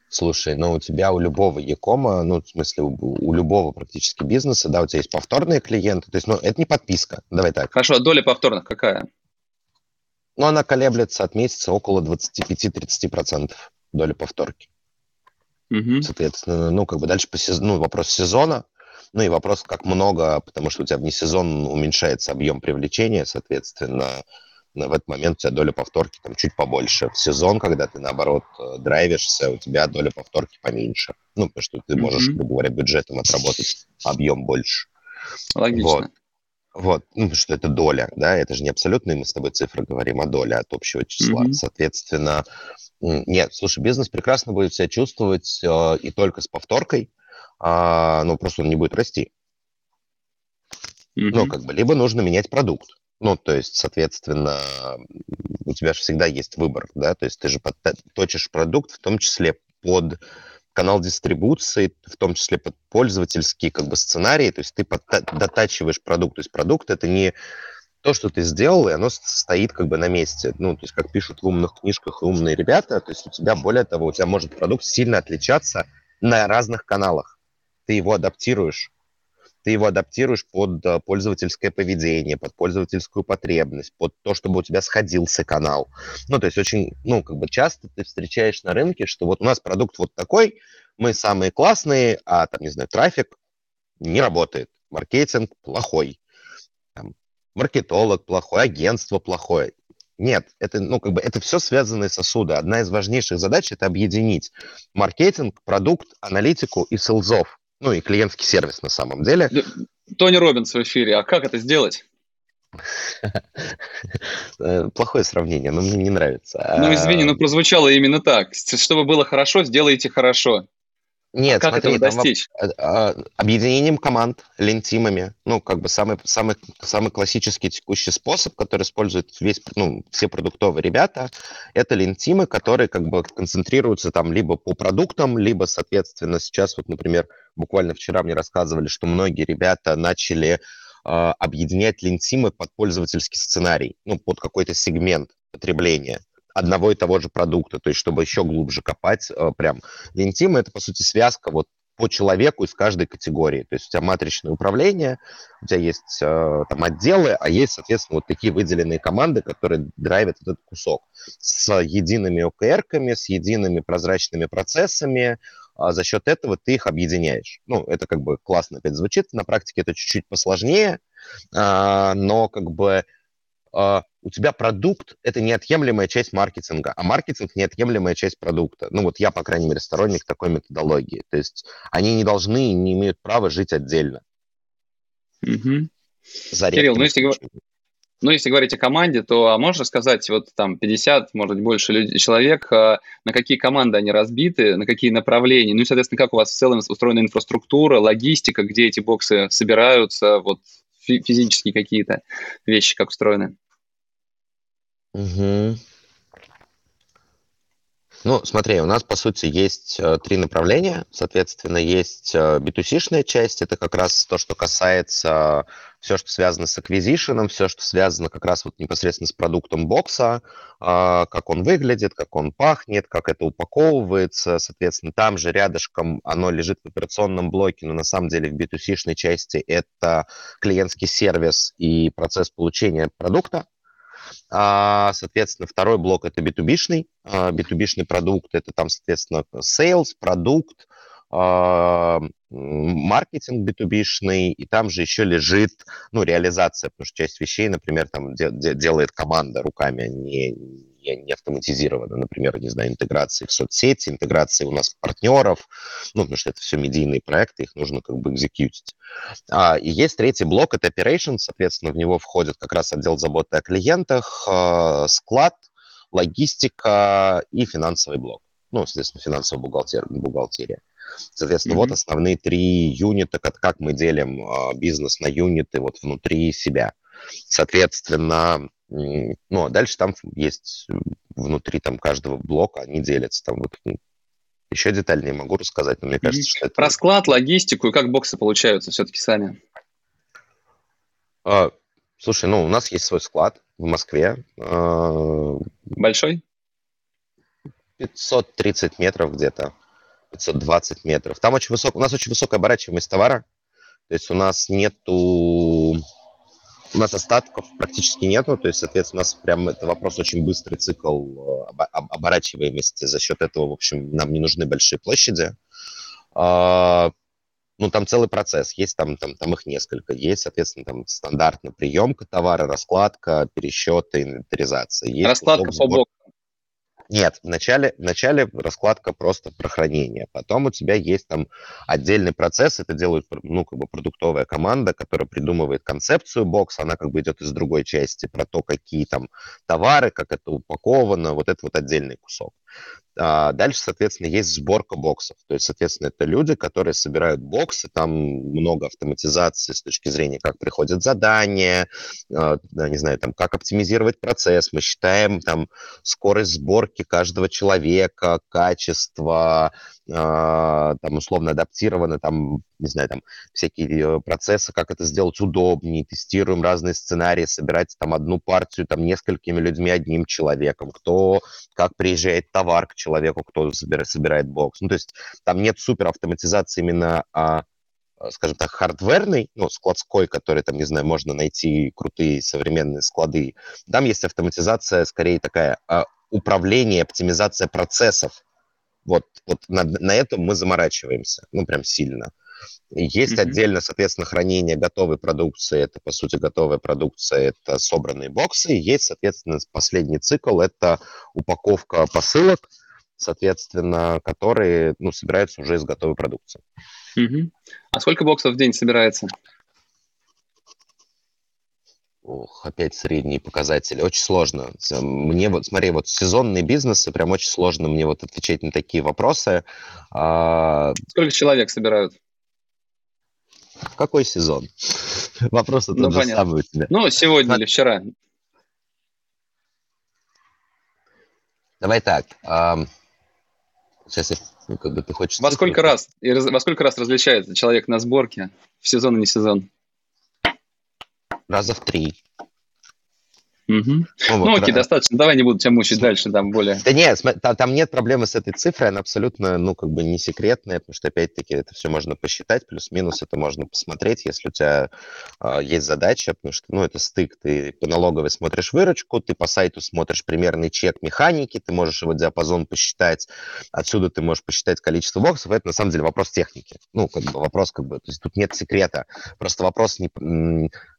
слушай, ну у тебя у любого Якома, ну, в смысле, у, у любого практически бизнеса, да, у тебя есть повторные клиенты, то есть, ну, это не подписка, давай так. Хорошо, а доля повторных какая? Ну, она колеблется от месяца около 25-30% доля повторки. Угу. Соответственно, ну, как бы дальше по сезону, ну, вопрос сезона, ну и вопрос, как много, потому что у тебя вне сезон уменьшается объем привлечения, соответственно, в этот момент у тебя доля повторки там чуть побольше. В сезон, когда ты, наоборот, э, драйвишься, у тебя доля повторки поменьше. Ну, потому что ты можешь, mm-hmm. грубо говоря, бюджетом отработать объем больше. Логично. Вот. Вот, ну, потому что это доля, да, это же не абсолютные мы с тобой цифры говорим, а доля от общего числа. Mm-hmm. Соответственно, нет, слушай, бизнес прекрасно будет себя чувствовать э, и только с повторкой, э, ну, просто он не будет расти. Mm-hmm. Ну, как бы, либо нужно менять продукт. Ну, то есть, соответственно, у тебя же всегда есть выбор, да, то есть ты же точишь продукт, в том числе под канал дистрибуции, в том числе под пользовательские как бы сценарии, то есть ты дотачиваешь продукт, то есть продукт это не то, что ты сделал, и оно стоит как бы на месте. Ну, то есть, как пишут в умных книжках умные ребята, то есть у тебя, более того, у тебя может продукт сильно отличаться на разных каналах. Ты его адаптируешь ты его адаптируешь под э, пользовательское поведение, под пользовательскую потребность, под то, чтобы у тебя сходился канал. Ну, то есть очень, ну, как бы часто ты встречаешь на рынке, что вот у нас продукт вот такой, мы самые классные, а там, не знаю, трафик не работает, маркетинг плохой, маркетолог плохой, агентство плохое. Нет, это, ну, как бы, это все связанные сосуды. Одна из важнейших задач – это объединить маркетинг, продукт, аналитику и селзов ну и клиентский сервис на самом деле. Тони Робинс в эфире. А как это сделать? Э, плохое сравнение, но мне не нравится. Ну, извини, но прозвучало именно так. Чтобы было хорошо, сделайте хорошо. Нет, а как смотри, этого достичь? Там, а, объединением команд, лентимами. Ну, как бы самый, самый, самый классический текущий способ, который используют весь, ну, все продуктовые ребята, это лентимы, которые как бы концентрируются там либо по продуктам, либо, соответственно, сейчас вот, например, буквально вчера мне рассказывали, что многие ребята начали э, объединять лентимы под пользовательский сценарий, ну, под какой-то сегмент потребления одного и того же продукта, то есть чтобы еще глубже копать, э, прям лентима это, по сути, связка вот по человеку из каждой категории. То есть у тебя матричное управление, у тебя есть э, там отделы, а есть, соответственно, вот такие выделенные команды, которые драйвят этот кусок с едиными OKR-ками, с едиными прозрачными процессами. А за счет этого ты их объединяешь. Ну, это как бы классно опять звучит. На практике это чуть-чуть посложнее, а, но как бы а, у тебя продукт – это неотъемлемая часть маркетинга, а маркетинг – неотъемлемая часть продукта. Ну вот я, по крайней мере, сторонник такой методологии. То есть они не должны, не имеют права жить отдельно. Угу. За Кирилл, ну если, ну если говорить о команде, то а можешь сказать, вот там 50, может быть, больше людей, человек, а, на какие команды они разбиты, на какие направления, ну и, соответственно, как у вас в целом устроена инфраструктура, логистика, где эти боксы собираются, вот физические какие-то вещи, как устроены? Угу. Ну, смотри, у нас, по сути, есть э, три направления. Соответственно, есть э, B2C-шная часть, это как раз то, что касается все, что связано с acquisition, все, что связано как раз вот непосредственно с продуктом бокса, э, как он выглядит, как он пахнет, как это упаковывается. Соответственно, там же рядышком оно лежит в операционном блоке, но на самом деле в B2C-шной части это клиентский сервис и процесс получения продукта. А, соответственно, второй блок это B2B-шный. B2B-шный продукт это там, соответственно, sales, продукт, а, маркетинг B2B-шный, и там же еще лежит, ну, реализация, потому что часть вещей, например, там де- де- делает команда руками, а не, не, не автоматизировано. Например, не знаю, интеграции в соцсети, интеграции у нас партнеров, ну, потому что это все медийные проекты, их нужно как бы экзекьютить. А, и есть третий блок, это operations, соответственно, в него входит как раз отдел заботы о клиентах, э, склад, логистика и финансовый блок. Ну, соответственно, финансовая бухгалтер, бухгалтерия. Соответственно, mm-hmm. вот основные три юнита, как, как мы делим э, бизнес на юниты вот внутри себя. Соответственно, ну, а дальше там есть внутри там каждого блока, они делятся. Там вот еще детальнее могу рассказать, но мне кажется, что это... Про склад, логистику и как боксы получаются все-таки сами. А, слушай, ну, у нас есть свой склад в Москве. А, Большой? 530 метров где-то. 520 метров. Там очень высок, у нас очень высокая оборачиваемость товара, то есть у нас нету, у нас остатков практически нету, то есть, соответственно, у нас прям это вопрос очень быстрый цикл э, оборачиваемости, за счет этого, в общем, нам не нужны большие площади. А, ну, там целый процесс, есть там, там, там их несколько, есть, соответственно, там стандартная приемка товара, раскладка, пересчеты, инвентаризация. Есть раскладка по бокам. Нет, вначале, вначале раскладка просто про хранение. Потом у тебя есть там отдельный процесс, это делает ну, как бы продуктовая команда, которая придумывает концепцию бокса, она как бы идет из другой части про то, какие там товары, как это упаковано, вот это вот отдельный кусок. А дальше, соответственно, есть сборка боксов. То есть, соответственно, это люди, которые собирают боксы, там много автоматизации с точки зрения, как приходят задания, э, не знаю, там, как оптимизировать процесс. Мы считаем там скорость сборки каждого человека, качество, там, условно адаптированы, там, не знаю, там, всякие процессы, как это сделать удобнее, тестируем разные сценарии, собирать там одну партию там несколькими людьми, одним человеком, кто, как приезжает товар к человеку, кто собирает, собирает бокс. Ну, то есть там нет супер автоматизации именно, а, скажем так, хардверной, ну, складской, который там, не знаю, можно найти крутые современные склады. Там есть автоматизация, скорее такая а, управление, оптимизация процессов. Вот, вот на, на этом мы заморачиваемся, ну, прям сильно. Есть mm-hmm. отдельно, соответственно, хранение готовой продукции. Это, по сути, готовая продукция, это собранные боксы. Есть, соответственно, последний цикл, это упаковка посылок, соответственно, которые ну, собираются уже из готовой продукции. Угу. А сколько боксов в день собирается? Ох, опять средние показатели. Очень сложно. Мне вот, смотри, вот сезонные бизнесы, прям очень сложно мне вот отвечать на такие вопросы. А, сколько человек собирают? Какой сезон? Вопрос тот ну, же понятно. самый у тебя. Ну, сегодня или вчера. Давай так. Сейчас, ну, как бы ты хочешь... Во сколько, раз, во сколько раз различается человек на сборке в сезон и не сезон? Раза в три. Угу. Ну, ну вот, окей, да. достаточно. Давай не буду тебя мучить дальше, там более... Да нет, там, там нет проблемы с этой цифрой, она абсолютно, ну, как бы не секретная, потому что, опять-таки, это все можно посчитать, плюс-минус это можно посмотреть, если у тебя э, есть задача, потому что, ну, это стык, ты по налоговой смотришь выручку, ты по сайту смотришь примерный чек механики, ты можешь его диапазон посчитать, отсюда ты можешь посчитать количество боксов, это, на самом деле, вопрос техники. Ну, как бы вопрос, как бы, то есть тут нет секрета, просто вопрос не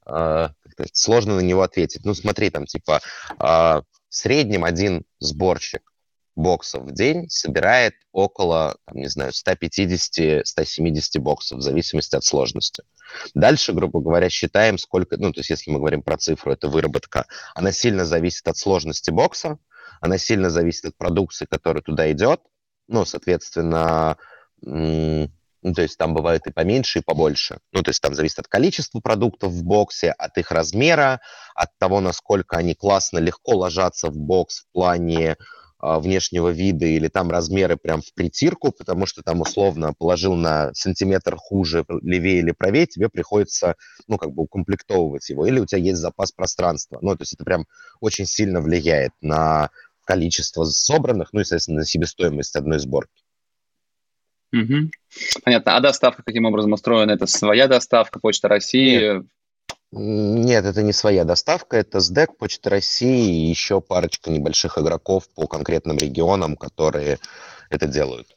а, сложно на него ответить. Ну, смотри, там, типа, а, в среднем один сборщик боксов в день собирает около, там, не знаю, 150-170 боксов, в зависимости от сложности. Дальше, грубо говоря, считаем, сколько, ну, то есть если мы говорим про цифру, это выработка, она сильно зависит от сложности бокса, она сильно зависит от продукции, которая туда идет, ну, соответственно, ну, то есть там бывает и поменьше, и побольше. Ну, то есть там зависит от количества продуктов в боксе, от их размера, от того, насколько они классно, легко ложатся в бокс в плане а, внешнего вида или там размеры прям в притирку, потому что там условно положил на сантиметр хуже, левее или правее, тебе приходится, ну, как бы укомплектовывать его, или у тебя есть запас пространства. Ну, то есть это прям очень сильно влияет на количество собранных, ну, естественно, на себестоимость одной сборки. Угу. Понятно. А доставка каким образом устроена? Это своя доставка, Почта России? Нет. Нет, это не своя доставка, это СДЭК, Почта России и еще парочка небольших игроков по конкретным регионам, которые это делают.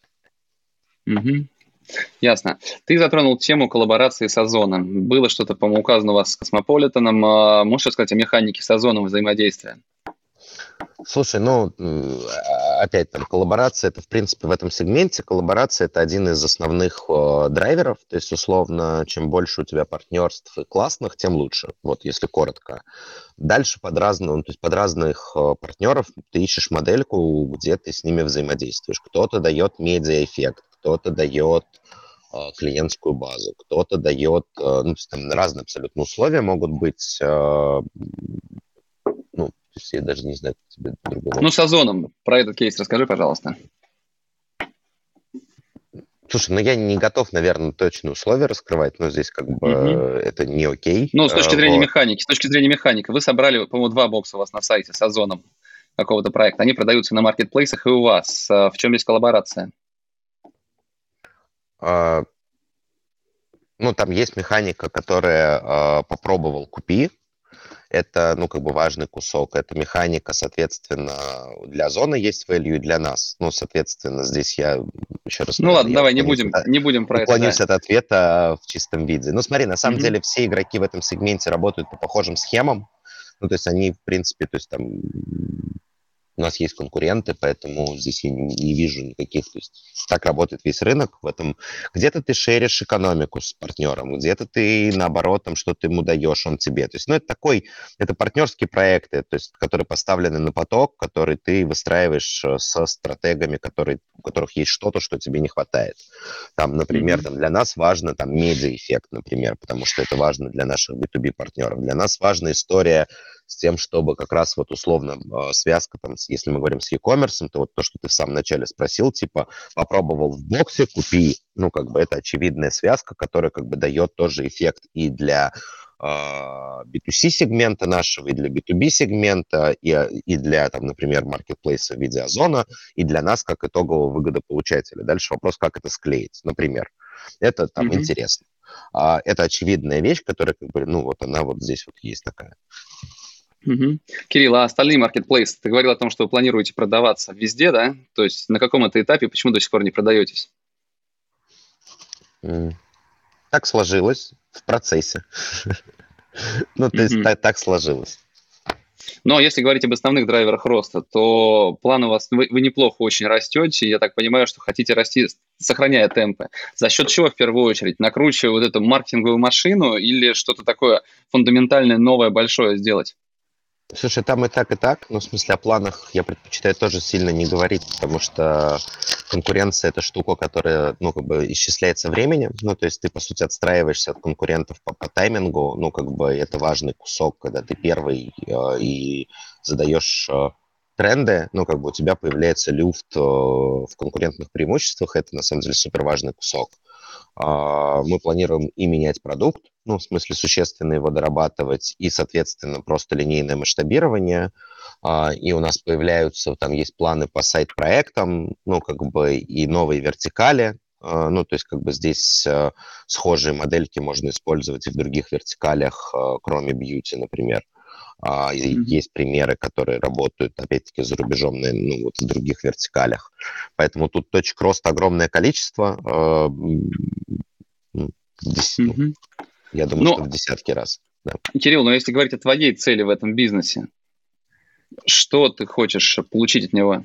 Угу. Ясно. Ты затронул тему коллаборации с Озоном. Было что-то, по-моему, указано у вас с Космополитеном. А можешь рассказать о механике с Озоном взаимодействия? Слушай, ну, опять там, коллаборация, это, в принципе, в этом сегменте коллаборация – это один из основных э, драйверов, то есть, условно, чем больше у тебя партнерств и классных, тем лучше, вот, если коротко. Дальше под, разные, ну, то есть под разных э, партнеров ты ищешь модельку, где ты с ними взаимодействуешь. Кто-то дает медиаэффект, кто-то дает э, клиентскую базу, кто-то дает, э, ну, то есть там разные абсолютно условия могут быть, э, то есть я даже не знаю, как тебе другого. Ну, с Озоном. Про этот кейс расскажи, пожалуйста. Слушай, ну я не готов, наверное, точные условия раскрывать, но здесь как бы угу. это не окей. Ну, с точки зрения вот. механики, с точки зрения механики, вы собрали, по-моему, два бокса у вас на сайте с Озоном какого-то проекта. Они продаются на маркетплейсах и у вас. А в чем есть коллаборация? А, ну, там есть механика, которая а, попробовал купи, это, ну, как бы важный кусок, это механика, соответственно, для зоны есть value и для нас. Ну, соответственно, здесь я еще раз... Ну ладно, давай, не будем, от, не будем про это. Уклонюсь да. от ответа в чистом виде. Ну, смотри, на самом mm-hmm. деле все игроки в этом сегменте работают по похожим схемам. Ну, то есть они, в принципе, то есть там у нас есть конкуренты, поэтому здесь я не, не вижу никаких, то есть так работает весь рынок в этом. Где-то ты шеришь экономику с партнером, где-то ты, наоборот, там что-то ему даешь, он тебе. То есть, ну, это такой, это партнерские проекты, то есть, которые поставлены на поток, которые ты выстраиваешь э, со стратегами, которые, у которых есть что-то, что тебе не хватает. Там, например, mm-hmm. там, для нас важно там медиа-эффект, например, потому что это важно для наших B2B партнеров. Для нас важна история с тем, чтобы как раз вот условно а, связка, там, если мы говорим с e-commerce, то вот то, что ты в самом начале спросил, типа попробовал в боксе, купи, ну как бы это очевидная связка, которая как бы дает тоже эффект и для B2C а, сегмента нашего, и для B2B сегмента, и, и для, там, например, маркетплейса в виде Озона, и для нас как итогового выгодополучателя. Дальше вопрос, как это склеить, например. Это там mm-hmm. интересно. А, это очевидная вещь, которая, как бы, ну, вот она вот здесь вот есть такая. Угу. Кирилл, а остальные маркетплейсы? Ты говорил о том, что вы планируете продаваться везде, да? То есть на каком это этапе, почему до сих пор не продаетесь? Так сложилось в процессе. Ну, то есть так сложилось. Но если говорить об основных драйверах роста, то план у вас, вы, вы неплохо очень растете, я так понимаю, что хотите расти, сохраняя темпы. За счет чего в первую очередь? Накручивая вот эту маркетинговую машину или что-то такое фундаментальное, новое, большое сделать? Слушай, там и так, и так. Ну, в смысле, о планах я предпочитаю тоже сильно не говорить, потому что конкуренция – это штука, которая, ну, как бы исчисляется временем. Ну, то есть ты, по сути, отстраиваешься от конкурентов по, по таймингу. Ну, как бы это важный кусок, когда ты первый э, и задаешь э, тренды, ну, как бы у тебя появляется люфт э, в конкурентных преимуществах. Это, на самом деле, супер важный кусок. Э, мы планируем и менять продукт, ну, в смысле существенно его дорабатывать, и, соответственно, просто линейное масштабирование, а, и у нас появляются, там есть планы по сайт-проектам, ну, как бы и новые вертикали, а, ну, то есть как бы здесь а, схожие модельки можно использовать и в других вертикалях, кроме бьюти, например. Mm-hmm. Есть примеры, которые работают, опять-таки, за рубежом, ну, вот в других вертикалях. Поэтому тут точек роста огромное количество. Mm-hmm. Я думаю, но, что в десятки раз. Да. Кирилл, но если говорить о твоей цели в этом бизнесе, что ты хочешь получить от него?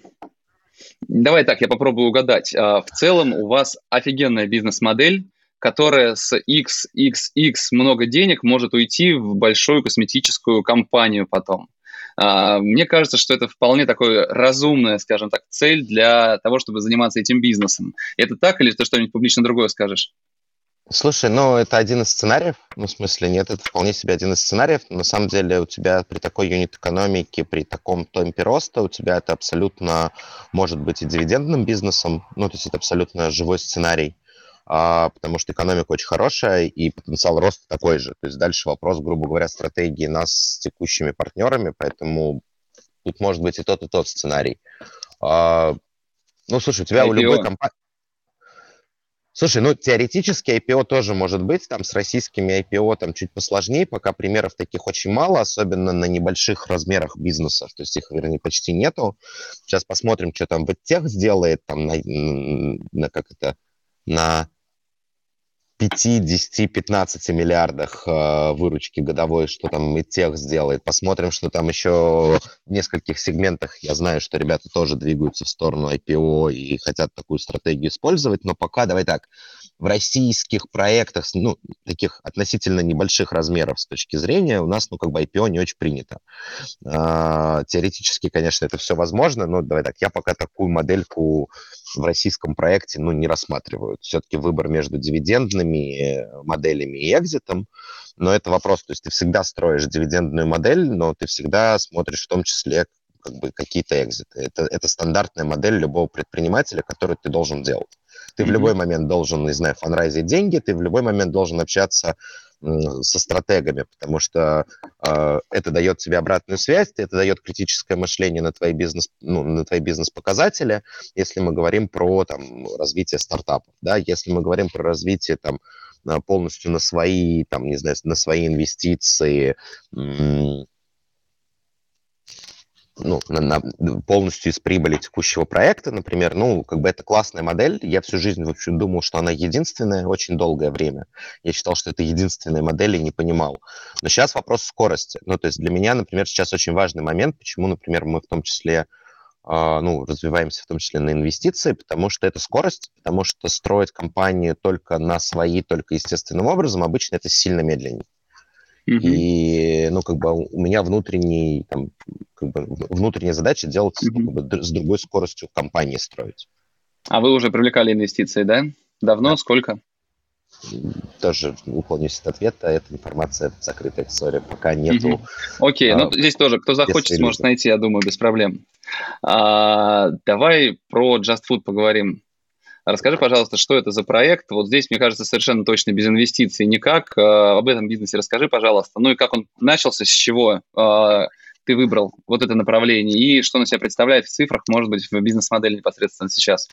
Давай так, я попробую угадать. А, в целом у вас офигенная бизнес-модель, которая с XXX много денег может уйти в большую косметическую компанию потом. А, мне кажется, что это вполне такое разумная, скажем так, цель для того, чтобы заниматься этим бизнесом. Это так или ты что-нибудь публично другое скажешь? Слушай, ну это один из сценариев, ну в смысле нет, это вполне себе один из сценариев. На самом деле у тебя при такой юнит-экономике, при таком темпе роста, у тебя это абсолютно может быть и дивидендным бизнесом, ну то есть это абсолютно живой сценарий, потому что экономика очень хорошая и потенциал роста такой же. То есть дальше вопрос, грубо говоря, стратегии нас с текущими партнерами, поэтому тут может быть и тот, и тот сценарий. А, ну слушай, у тебя IPO. у любой компании... Слушай, ну теоретически IPO тоже может быть, там с российскими IPO там чуть посложнее, пока примеров таких очень мало, особенно на небольших размерах бизнесов, то есть их, вернее, почти нету. Сейчас посмотрим, что там тех сделает, там на, на как это, на 5, 10, 15 миллиардах э, выручки годовой, что там и тех сделает. Посмотрим, что там еще в нескольких сегментах. Я знаю, что ребята тоже двигаются в сторону IPO и хотят такую стратегию использовать, но пока, давай так, в российских проектах, ну, таких относительно небольших размеров с точки зрения, у нас, ну, как бы IPO не очень принято. Э, теоретически, конечно, это все возможно, но давай так, я пока такую модельку в российском проекте, ну, не рассматривают. Все-таки выбор между дивидендными э, моделями и экзитом, но это вопрос, то есть ты всегда строишь дивидендную модель, но ты всегда смотришь в том числе как бы какие-то экзиты. Это, это стандартная модель любого предпринимателя, которую ты должен делать. Ты mm-hmm. в любой момент должен, не знаю, фанрайзить деньги, ты в любой момент должен общаться со стратегами, потому что э, это дает тебе обратную связь, это дает критическое мышление на твои бизнес, ну, на твои бизнес-показатели, если мы говорим про там развитие стартапов, да, если мы говорим про развитие там полностью на свои, там, не знаю, на свои инвестиции, ну, на, на, полностью из прибыли текущего проекта, например, ну, как бы это классная модель. Я всю жизнь вообще думал, что она единственная очень долгое время. Я считал, что это единственная модель и не понимал. Но сейчас вопрос скорости. Ну, то есть для меня, например, сейчас очень важный момент, почему, например, мы в том числе а, ну, развиваемся в том числе на инвестиции, потому что это скорость, потому что строить компанию только на свои, только естественным образом, обычно это сильно медленнее. Mm-hmm. И, ну, как бы у меня внутренний, там, как бы внутренняя задача делать mm-hmm. как бы, с другой скоростью компании строить. А вы уже привлекали инвестиции, да? Давно? Да. Сколько? тоже уклонюсь от ответа. Эта информация закрытая история, пока нету. Окей, okay. а, ну здесь тоже, кто захочет, сможет найти, я думаю, без проблем. А, давай про Just Food поговорим. Расскажи, пожалуйста, что это за проект? Вот здесь, мне кажется, совершенно точно без инвестиций никак. А, об этом бизнесе расскажи, пожалуйста. Ну и как он начался, с чего а, ты выбрал вот это направление и что он себя представляет в цифрах, может быть, в бизнес-модели непосредственно сейчас?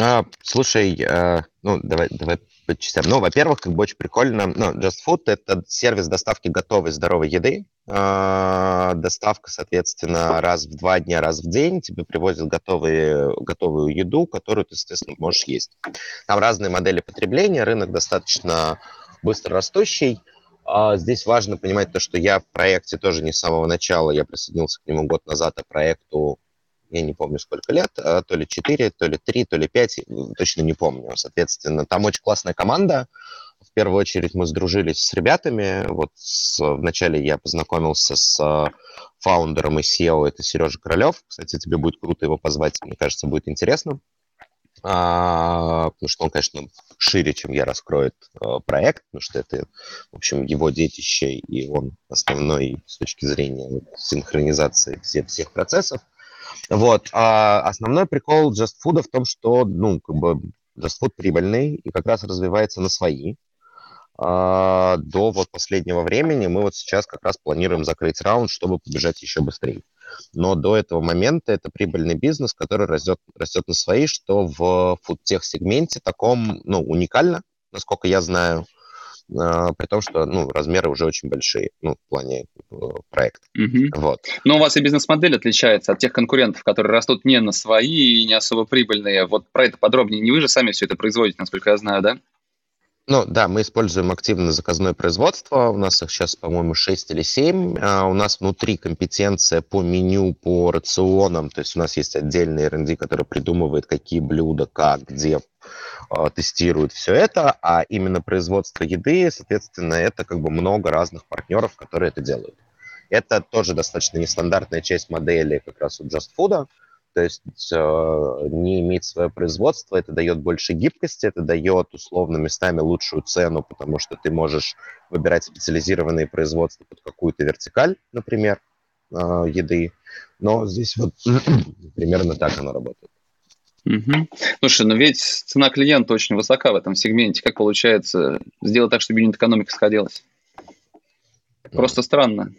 А, слушай, а, ну давай, давай по частям. Ну, во-первых, как бы очень прикольно. Ну, Just Food – это сервис доставки готовой здоровой еды. А, доставка, соответственно, раз в два дня, раз в день тебе привозят готовые, готовую еду, которую ты, естественно, можешь есть. Там разные модели потребления, рынок достаточно быстро растущий. А здесь важно понимать то, что я в проекте тоже не с самого начала, я присоединился к нему год назад, а проекту я не помню сколько лет, а, то ли 4, то ли 3, то ли 5, точно не помню. Соответственно, там очень классная команда. В первую очередь мы сдружились с ребятами. Вот с, вначале я познакомился с а, фаундером и SEO, это Сережа Королев. Кстати, тебе будет круто его позвать, мне кажется, будет интересно. А, потому что он, конечно, шире, чем я, раскроет а, проект, потому что это, в общем, его детище, и он основной с точки зрения синхронизации всех, всех процессов. Вот. А основной прикол Just Food в том, что, ну, как бы Just Food прибыльный и как раз развивается на свои. А, до вот последнего времени мы вот сейчас как раз планируем закрыть раунд, чтобы побежать еще быстрее. Но до этого момента это прибыльный бизнес, который растет, растет на свои, что в фудтех-сегменте таком, ну, уникально, насколько я знаю. А, при том, что ну, размеры уже очень большие, ну, в плане э, проекта. Угу. Вот. Но у вас и бизнес-модель отличается от тех конкурентов, которые растут не на свои и не особо прибыльные. Вот про это подробнее. Не вы же сами все это производите, насколько я знаю, да? Ну да, мы используем активно заказное производство. У нас их сейчас, по-моему, 6 или 7. А у нас внутри компетенция по меню, по рационам. То есть у нас есть отдельный R&D, который придумывает, какие блюда, как, где а, тестирует все это. А именно производство еды, соответственно, это как бы много разных партнеров, которые это делают. Это тоже достаточно нестандартная часть модели как раз у Just Food то есть э, не иметь свое производство, это дает больше гибкости, это дает условно местами лучшую цену, потому что ты можешь выбирать специализированные производства под какую-то вертикаль, например, э, еды. Но здесь вот примерно так оно работает. Угу. Слушай, но ведь цена клиента очень высока в этом сегменте. Как получается сделать так, чтобы юнит-экономика сходилась? Просто странно.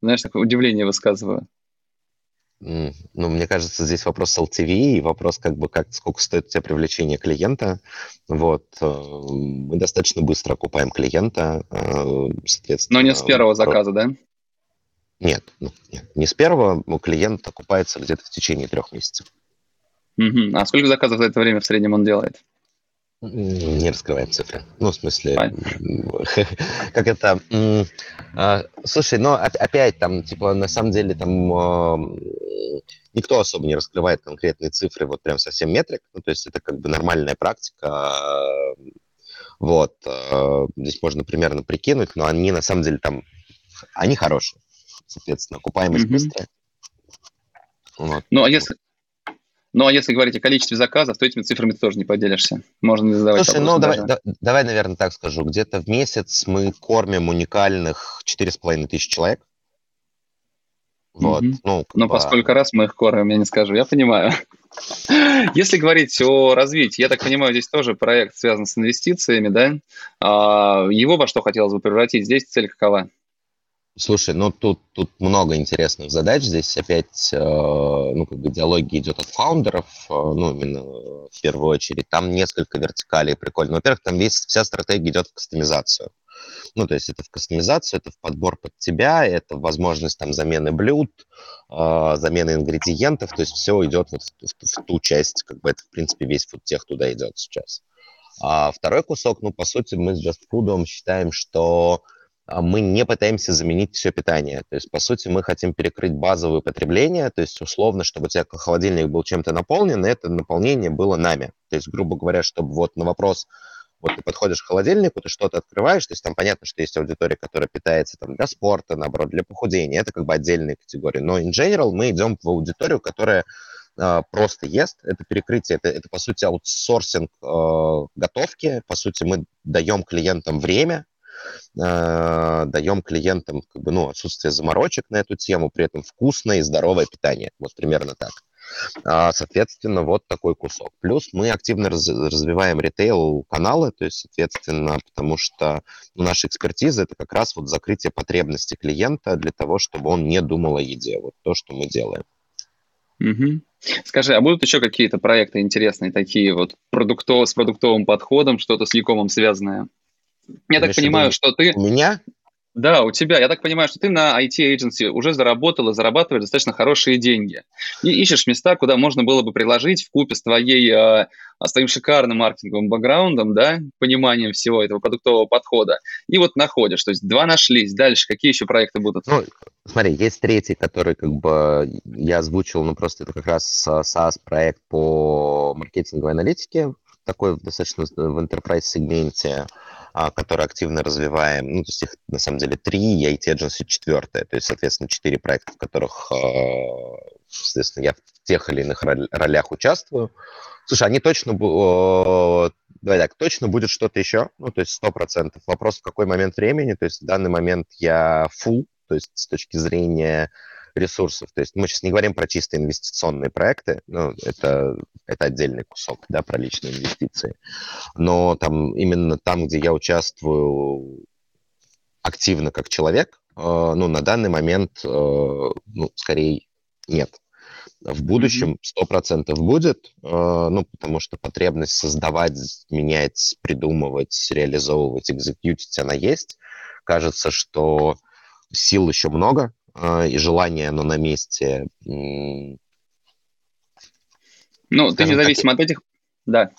Знаешь, такое удивление высказываю. Ну, мне кажется, здесь вопрос LTV и вопрос, как бы, как, сколько стоит у тебя привлечение клиента. Вот. Э, мы достаточно быстро окупаем клиента, э, соответственно. Но не с первого заказа, да? Нет, ну, нет, не с первого. Клиент окупается где-то в течение трех месяцев. Угу. А сколько заказов за это время в среднем он делает? Не раскрываем цифры. Ну, в смысле, как это... А, слушай, но опять там, типа, на самом деле там а, никто особо не раскрывает конкретные цифры, вот прям совсем метрик. Ну, то есть это как бы нормальная практика. Вот. А, здесь можно примерно прикинуть, но они на самом деле там... Они хорошие, соответственно. Окупаемость быстрая. Вот. Ну, а если, ну, а если говорить о количестве заказов, то этими цифрами ты тоже не поделишься. Можно не задавать Слушай, ну, давай, да, давай, наверное, так скажу. Где-то в месяц мы кормим уникальных 4,5 тысяч человек. Вот. Mm-hmm. Ну, Но бы... поскольку раз мы их кормим, я не скажу. Я понимаю. Если говорить о развитии, я так понимаю, здесь тоже проект связан с инвестициями, да? А, его во что хотелось бы превратить? Здесь цель какова? Слушай, ну тут, тут много интересных задач. Здесь опять, э, ну, как бы диалоги идет от фаундеров, э, ну, именно в первую очередь. Там несколько вертикалей прикольно. Во-первых, там весь, вся стратегия идет в кастомизацию. Ну, то есть это в кастомизацию, это в подбор под тебя, это возможность там замены блюд, э, замены ингредиентов, то есть все идет вот в, в, в ту часть, как бы это, в принципе, весь фудтех туда идет сейчас. А второй кусок, ну, по сути, мы с Just Food считаем, что мы не пытаемся заменить все питание. То есть, по сути, мы хотим перекрыть базовое потребление, то есть, условно, чтобы у тебя холодильник был чем-то наполнен, и это наполнение было нами. То есть, грубо говоря, чтобы вот на вопрос, вот ты подходишь к холодильнику, ты что-то открываешь, то есть там понятно, что есть аудитория, которая питается там для спорта, наоборот, для похудения, это как бы отдельные категории. Но in general мы идем в аудиторию, которая э, просто ест, это перекрытие, это, это по сути аутсорсинг э, готовки, по сути мы даем клиентам время, э, даем клиентам как бы, ну, отсутствие заморочек на эту тему, при этом вкусное и здоровое питание. Вот примерно так. А, соответственно, вот такой кусок. Плюс мы активно раз, развиваем ритейл-каналы, то есть, соответственно, потому что наша экспертиза – это как раз вот закрытие потребностей клиента для того, чтобы он не думал о еде. Вот то, что мы делаем. Угу. Скажи, а будут еще какие-то проекты интересные, такие вот продуктов, с продуктовым подходом, что-то с Якомом связанное? Я так понимаю, что ты... У меня? Да, у тебя. Я так понимаю, что ты на IT-agency уже заработал и зарабатываешь достаточно хорошие деньги. И ищешь места, куда можно было бы приложить в купе с твоей, э, с твоим шикарным маркетинговым бэкграундом, да, пониманием всего этого продуктового подхода. И вот находишь. То есть два нашлись. Дальше какие еще проекты будут? Ну, смотри, есть третий, который как бы я озвучил, ну просто это как раз SaaS-проект по маркетинговой аналитике, такой достаточно в enterprise сегменте. А, которые активно развиваем. Ну, то есть их на самом деле три, и IT Agency четвертая. То есть, соответственно, четыре проекта, в которых, а, соответственно, я в тех или иных ролях участвую. Слушай, они точно... Давай так, точно будет что-то еще, ну, то есть сто процентов. Вопрос, в какой момент времени, то есть в данный момент я full, то есть с точки зрения ресурсов. То есть мы сейчас не говорим про чисто инвестиционные проекты, ну, это, это отдельный кусок, да, про личные инвестиции. Но там именно там, где я участвую активно как человек, э, ну, на данный момент, э, ну, скорее нет. В будущем сто процентов будет, э, ну, потому что потребность создавать, менять, придумывать, реализовывать, экзекьютить, она есть. Кажется, что сил еще много, а, и желание оно на месте. Ну, ты независимо так, от этих... Да.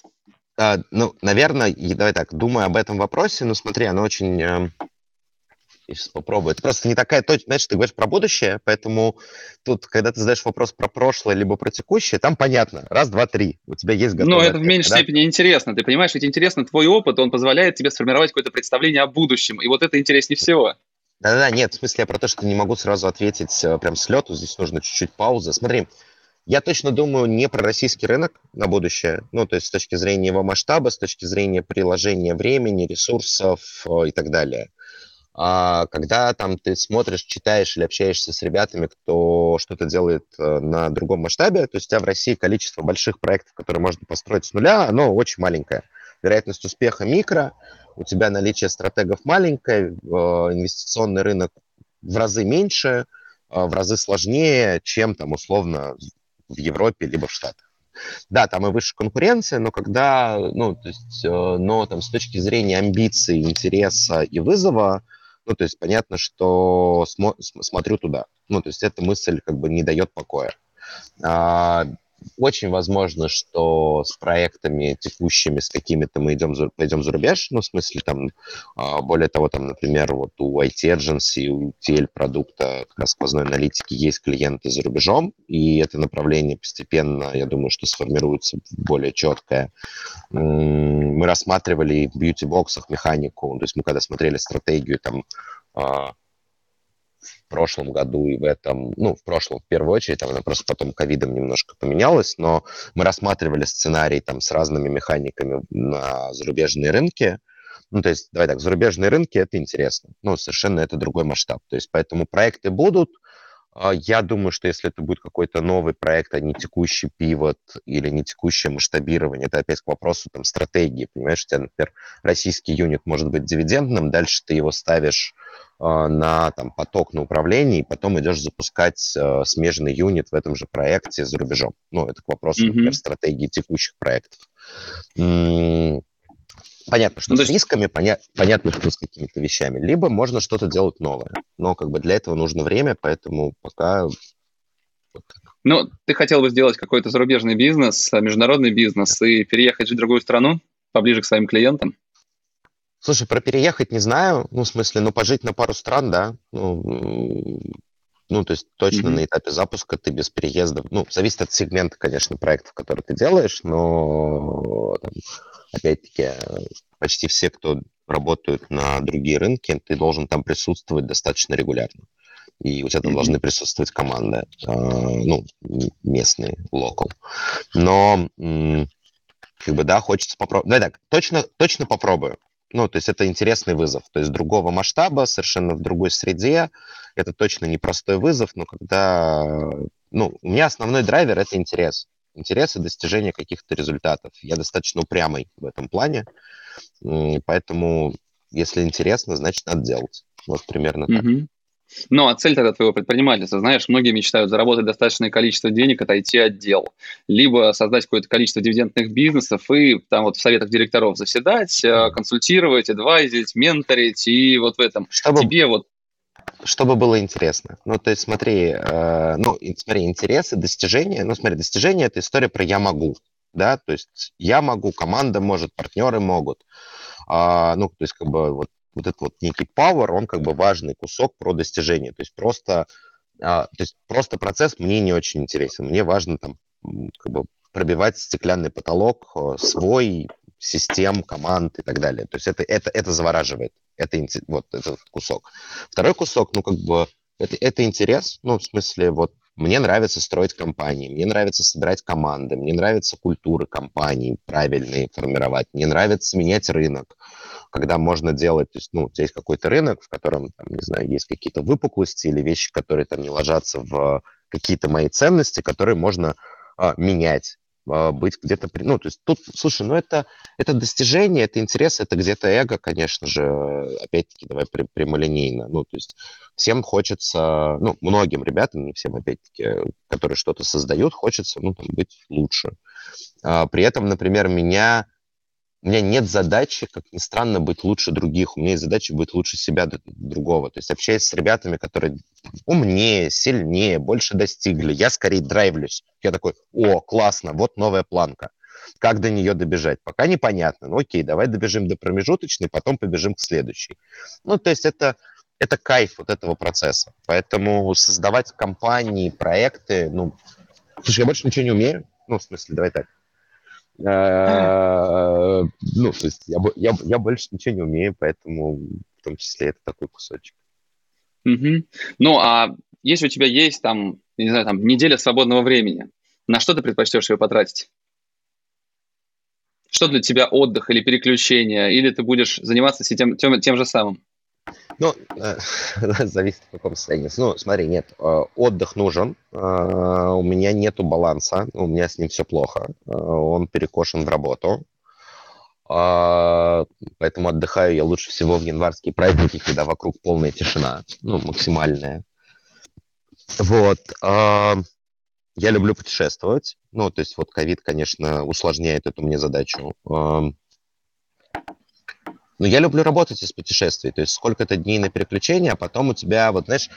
А, ну, наверное, давай так, думаю об этом вопросе, но смотри, оно очень... Э, сейчас попробую. Это просто не такая точка, знаешь, ты говоришь про будущее, поэтому тут, когда ты задаешь вопрос про прошлое либо про текущее, там понятно. Раз, два, три. У тебя есть готовый Но это ответ, в меньшей да? степени интересно. Ты понимаешь, ведь интересно твой опыт, он позволяет тебе сформировать какое-то представление о будущем. И вот это интереснее всего. Да-да, нет, в смысле я про то, что не могу сразу ответить э, прям с лету, здесь нужно чуть-чуть паузы. Смотри, я точно думаю не про российский рынок на будущее, ну, то есть с точки зрения его масштаба, с точки зрения приложения времени, ресурсов э, и так далее. А когда там ты смотришь, читаешь или общаешься с ребятами, кто что-то делает э, на другом масштабе, то есть у тебя в России количество больших проектов, которые можно построить с нуля, оно очень маленькое. Вероятность успеха микро, у тебя наличие стратегов маленькое, инвестиционный рынок в разы меньше, а, в разы сложнее, чем там условно в Европе либо в Штатах. Да, там и выше конкуренция, но когда, ну, то есть, э, но там с точки зрения амбиций, интереса и вызова, ну, то есть понятно, что смо- смотрю туда. Ну, то есть эта мысль как бы не дает покоя. Очень возможно, что с проектами текущими, с какими-то мы идем, пойдем за рубеж, ну, в смысле, там, а, более того, там, например, вот у IT Agency, у TL продукта как раз сквозной аналитики есть клиенты за рубежом, и это направление постепенно, я думаю, что сформируется более четкое. Мы рассматривали в бьюти-боксах механику, то есть мы когда смотрели стратегию, там, а, в прошлом году и в этом, ну, в прошлом в первую очередь, там она просто потом ковидом немножко поменялась, но мы рассматривали сценарий там с разными механиками на зарубежные рынки, ну, то есть, давай так, зарубежные рынки – это интересно. Ну, совершенно это другой масштаб. То есть, поэтому проекты будут, я думаю, что если это будет какой-то новый проект, а не текущий пивот или не текущее масштабирование, это опять к вопросу там, стратегии. Понимаешь, у тебя, например, российский юнит может быть дивидендным, дальше ты его ставишь э, на там, поток на управление, и потом идешь запускать э, смежный юнит в этом же проекте за рубежом. Ну, это к вопросу, mm-hmm. например, стратегии текущих проектов. Понятно, что ну, с есть... рисками, поня... понятно, что с какими-то вещами. Либо можно что-то делать новое. Но как бы для этого нужно время, поэтому пока... Ну, ты хотел бы сделать какой-то зарубежный бизнес, международный бизнес и переехать в другую страну, поближе к своим клиентам? Слушай, про переехать не знаю. Ну, в смысле, ну, пожить на пару стран, да. Ну, ну то есть точно mm-hmm. на этапе запуска ты без переезда... Ну, зависит от сегмента, конечно, проектов, которые ты делаешь, но там, опять-таки почти все, кто работают на другие рынки, ты должен там присутствовать достаточно регулярно. И у тебя там mm-hmm. должны присутствовать команды, э, ну, местные, локал. Но, как бы, да, хочется попробовать. Давай так, точно, точно попробую. Ну, то есть это интересный вызов. То есть другого масштаба, совершенно в другой среде. Это точно непростой вызов, но когда... Ну, у меня основной драйвер – это интерес. Интерес и достижение каких-то результатов. Я достаточно упрямый в этом плане. Поэтому, если интересно, значит, надо делать. Вот примерно так. Mm-hmm. Ну, а цель тогда твоего предпринимательства, знаешь, многие мечтают заработать достаточное количество денег от IT-отдел, либо создать какое-то количество дивидендных бизнесов и там вот в советах директоров заседать, э, консультировать, адвайзить, менторить, и вот в этом чтобы, тебе вот... Чтобы было интересно. Ну, то есть смотри, э, ну, смотри, интересы, достижения, ну, смотри, достижения – это история про «я могу», да, то есть я могу, команда может, партнеры могут. А, ну, то есть как бы вот вот этот вот некий power, он как бы важный кусок про достижение. То есть просто, а, то есть просто процесс мне не очень интересен. Мне важно там как бы пробивать стеклянный потолок э, свой, систем, команд и так далее. То есть это, это, это завораживает. Это вот этот кусок. Второй кусок, ну, как бы, это, это интерес, ну, в смысле, вот мне нравится строить компании, мне нравится собирать команды, мне нравится культура компаний правильные формировать, мне нравится менять рынок, когда можно делать, то есть, ну, есть какой-то рынок, в котором, там, не знаю, есть какие-то выпуклости или вещи, которые там не ложатся в какие-то мои ценности, которые можно а, менять быть где-то... Ну, то есть тут, слушай, ну это, это достижение, это интерес, это где-то эго, конечно же, опять-таки, давай прямолинейно. Ну, то есть всем хочется, ну, многим ребятам, не всем, опять-таки, которые что-то создают, хочется, ну, там, быть лучше. А, при этом, например, меня у меня нет задачи, как ни странно, быть лучше других. У меня есть задача быть лучше себя другого. То есть общаясь с ребятами, которые умнее, сильнее, больше достигли, я скорее драйвлюсь. Я такой, о, классно, вот новая планка. Как до нее добежать? Пока непонятно. Ну окей, давай добежим до промежуточной, потом побежим к следующей. Ну, то есть это, это кайф вот этого процесса. Поэтому создавать компании, проекты, ну, слушай, я больше ничего не умею. Ну, в смысле, давай так ну, то есть я, я, я больше ничего не умею, поэтому в том числе это такой кусочек. Ну, а если у тебя есть там, не знаю, там неделя свободного времени, на что ты предпочтешь ее потратить? Что для тебя отдых или переключение? Или ты будешь заниматься тем, тем, тем же самым? Ну, э, зависит в каком состоянии. Ну, смотри, нет, э, отдых нужен. Э, у меня нету баланса, у меня с ним все плохо. Он перекошен в работу. Поэтому отдыхаю я лучше всего в январские праздники, когда вокруг полная тишина, ну, максимальная. Вот. Я люблю путешествовать. Ну, то есть вот ковид, конечно, усложняет эту мне задачу. Но я люблю работать из путешествий, то есть сколько-то дней на переключение, а потом у тебя, вот знаешь,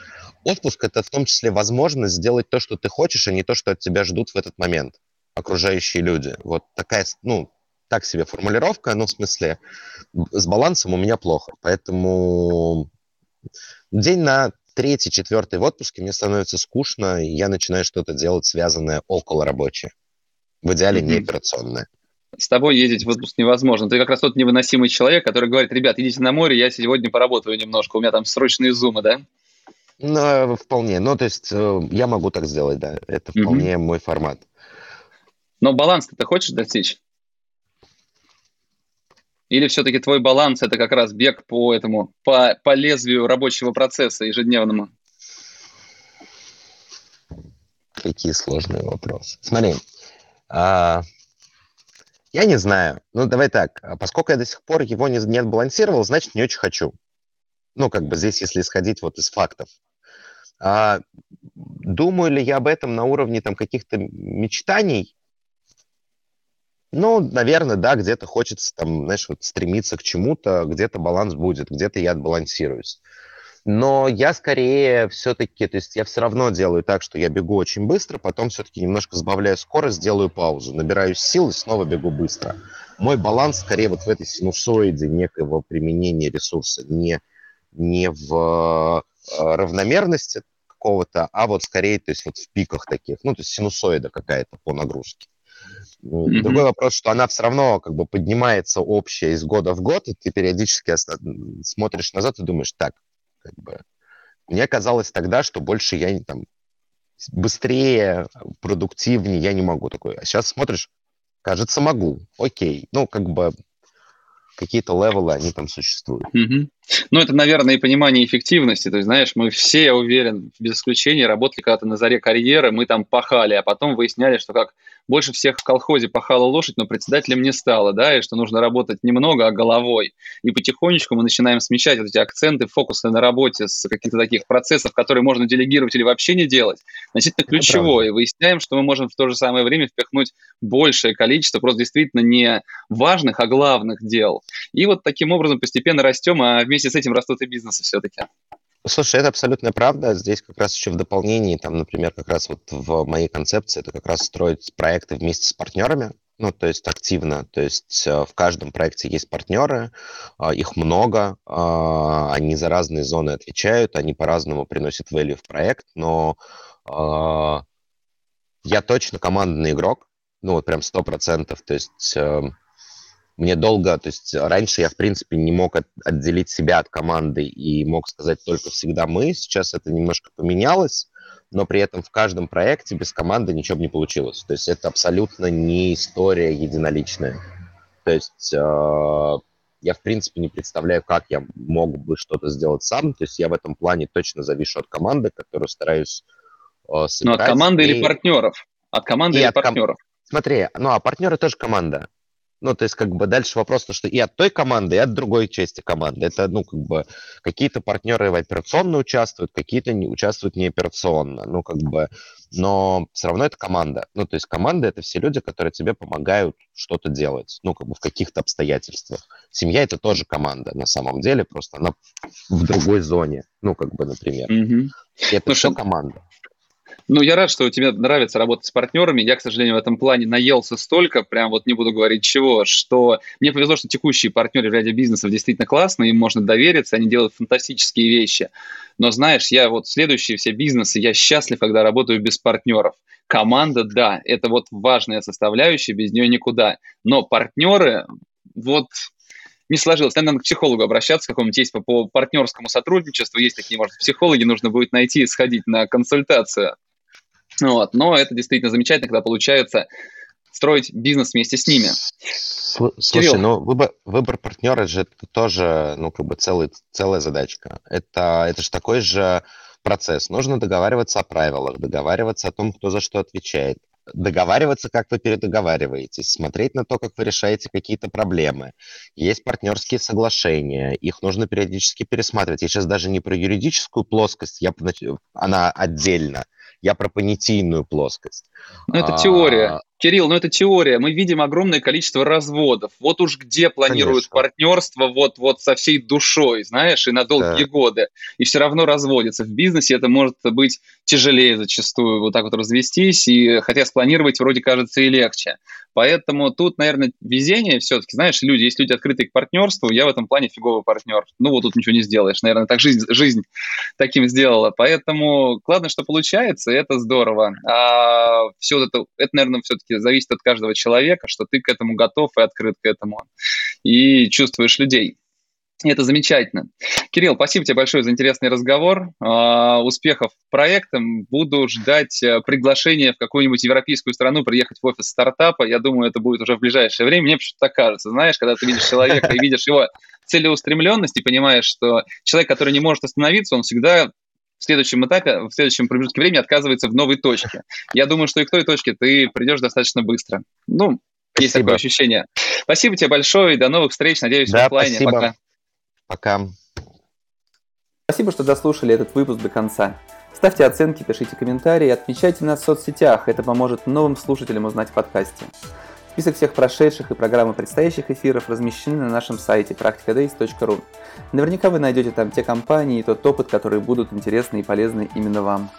отпуск – это в том числе возможность сделать то, что ты хочешь, а не то, что от тебя ждут в этот момент окружающие люди. Вот такая, ну, так себе формулировка, ну, в смысле, с балансом у меня плохо. Поэтому день на третий, четвертый в отпуске мне становится скучно, и я начинаю что-то делать, связанное около рабочее. В идеале mm-hmm. не операционное с тобой ездить в отпуск невозможно. Ты как раз тот невыносимый человек, который говорит, ребят, идите на море, я сегодня поработаю немножко, у меня там срочные зумы, да? Ну, вполне. Ну, то есть э, я могу так сделать, да. Это вполне mm-hmm. мой формат. Но баланс ты хочешь достичь? Или все-таки твой баланс это как раз бег по этому, по, по лезвию рабочего процесса ежедневному? Какие сложные вопросы. Смотри, а, я не знаю. Ну, давай так. А поскольку я до сих пор его не, не отбалансировал, значит, не очень хочу. Ну, как бы здесь, если исходить вот из фактов. А, думаю ли я об этом на уровне там каких-то мечтаний? Ну, наверное, да, где-то хочется там, знаешь, вот стремиться к чему-то, где-то баланс будет, где-то я отбалансируюсь. Но я скорее все-таки, то есть я все равно делаю так, что я бегу очень быстро, потом все-таки немножко сбавляю скорость, делаю паузу, набираюсь сил и снова бегу быстро. мой баланс скорее вот в этой синусоиде некого применения ресурса, не, не в э, равномерности какого-то, а вот скорее, то есть вот в пиках таких, ну, то есть синусоида какая-то по нагрузке. Mm-hmm. Другой вопрос, что она все равно как бы поднимается общая из года в год, и ты периодически смотришь назад и думаешь, так, как бы, мне казалось тогда, что больше я там быстрее, продуктивнее я не могу такой. А сейчас смотришь, кажется, могу. Окей. Ну, как бы какие-то левелы, они там существуют. Угу. Ну, это, наверное, и понимание эффективности. То есть, знаешь, мы все, я уверен, без исключения, работали когда-то на заре карьеры, мы там пахали, а потом выясняли, что как больше всех в колхозе пахала лошадь, но председателем не стало, да, и что нужно работать немного, а головой. И потихонечку мы начинаем смещать вот эти акценты, фокусы на работе с каких-то таких процессов, которые можно делегировать или вообще не делать, значительно ключевое. И выясняем, что мы можем в то же самое время впихнуть большее количество просто действительно не важных, а главных дел. И вот таким образом постепенно растем, а вместе с этим растут и бизнесы все-таки. Слушай, это абсолютно правда. Здесь как раз еще в дополнении, там, например, как раз вот в моей концепции это как раз строить проекты вместе с партнерами, ну, то есть активно, то есть э, в каждом проекте есть партнеры, э, их много, э, они за разные зоны отвечают, они по-разному приносят value в проект, но я точно командный игрок, ну, вот прям сто процентов, то есть эм, мне долго, то есть раньше я, в принципе, не мог от, отделить себя от команды и мог сказать только всегда мы. Сейчас это немножко поменялось, но при этом в каждом проекте без команды ничего бы не получилось. То есть это абсолютно не история единоличная. То есть э, я, в принципе, не представляю, как я мог бы что-то сделать сам. То есть я в этом плане точно завишу от команды, которую стараюсь э, сыграть. Ну, от команды и... или партнеров? От команды и или от партнеров? Ком... Смотри, ну, а партнеры тоже команда. Ну, то есть, как бы дальше вопрос, то, что и от той команды, и от другой части команды. Это, ну, как бы, какие-то партнеры в операционно участвуют, какие-то не участвуют не операционно. Ну, как бы, но все равно это команда. Ну, то есть команда — это все люди, которые тебе помогают что-то делать, ну, как бы в каких-то обстоятельствах. Семья — это тоже команда на самом деле, просто она в другой зоне, ну, как бы, например. Mm-hmm. Это Слушай, все команда. Ну, я рад, что тебе нравится работать с партнерами. Я, к сожалению, в этом плане наелся столько, прям вот не буду говорить чего, что мне повезло, что текущие партнеры в ряде бизнесов действительно классные, им можно довериться, они делают фантастические вещи. Но знаешь, я вот следующие все бизнесы, я счастлив, когда работаю без партнеров. Команда, да, это вот важная составляющая, без нее никуда. Но партнеры, вот не сложилось. Наверное, к психологу обращаться, какому-нибудь есть по, по партнерскому сотрудничеству, есть такие, может, психологи, нужно будет найти и сходить на консультацию. Вот. Но это действительно замечательно, когда получается строить бизнес вместе с ними. Слушай, Кирилл. ну выбор, выбор партнера же это тоже, ну, как бы целый, целая задачка. Это, это же такой же процесс. Нужно договариваться о правилах, договариваться о том, кто за что отвечает, договариваться, как вы передоговариваетесь, смотреть на то, как вы решаете какие-то проблемы. Есть партнерские соглашения, их нужно периодически пересматривать. Я сейчас даже не про юридическую плоскость, я, она отдельно, я про понятийную плоскость. Ну, это а... теория. Кирилл, ну это теория. Мы видим огромное количество разводов. Вот уж где планируют Конечно. партнерство вот, вот со всей душой, знаешь, и на долгие да. годы. И все равно разводятся. В бизнесе это может быть тяжелее зачастую вот так вот развестись, и хотя спланировать вроде кажется и легче. Поэтому тут, наверное, везение все-таки, знаешь, люди, если люди открыты к партнерству, я в этом плане фиговый партнер. Ну, вот тут ничего не сделаешь. Наверное, так жизнь, жизнь таким сделала. Поэтому главное, что получается, и это здорово. А все это, это, наверное, все-таки зависит от каждого человека, что ты к этому готов и открыт к этому. И чувствуешь людей. Это замечательно. Кирилл, спасибо тебе большое за интересный разговор. Uh, успехов проектам. Буду ждать uh, приглашения в какую-нибудь европейскую страну приехать в офис стартапа. Я думаю, это будет уже в ближайшее время. Мне почему-то так кажется. Знаешь, когда ты видишь человека и видишь его целеустремленность и понимаешь, что человек, который не может остановиться, он всегда в следующем этапе, в следующем промежутке времени отказывается в новой точке. Я думаю, что и к той точке ты придешь достаточно быстро. Ну, Спасибо. есть такое ощущение. Спасибо тебе большое и до новых встреч. Надеюсь, да, в офлайне. Спасибо. Пока. Пока. Спасибо, что дослушали этот выпуск до конца. Ставьте оценки, пишите комментарии, отмечайте нас в соцсетях. Это поможет новым слушателям узнать в подкасте. Список всех прошедших и программы предстоящих эфиров размещены на нашем сайте practicadays.ru. Наверняка вы найдете там те компании и тот опыт, которые будут интересны и полезны именно вам.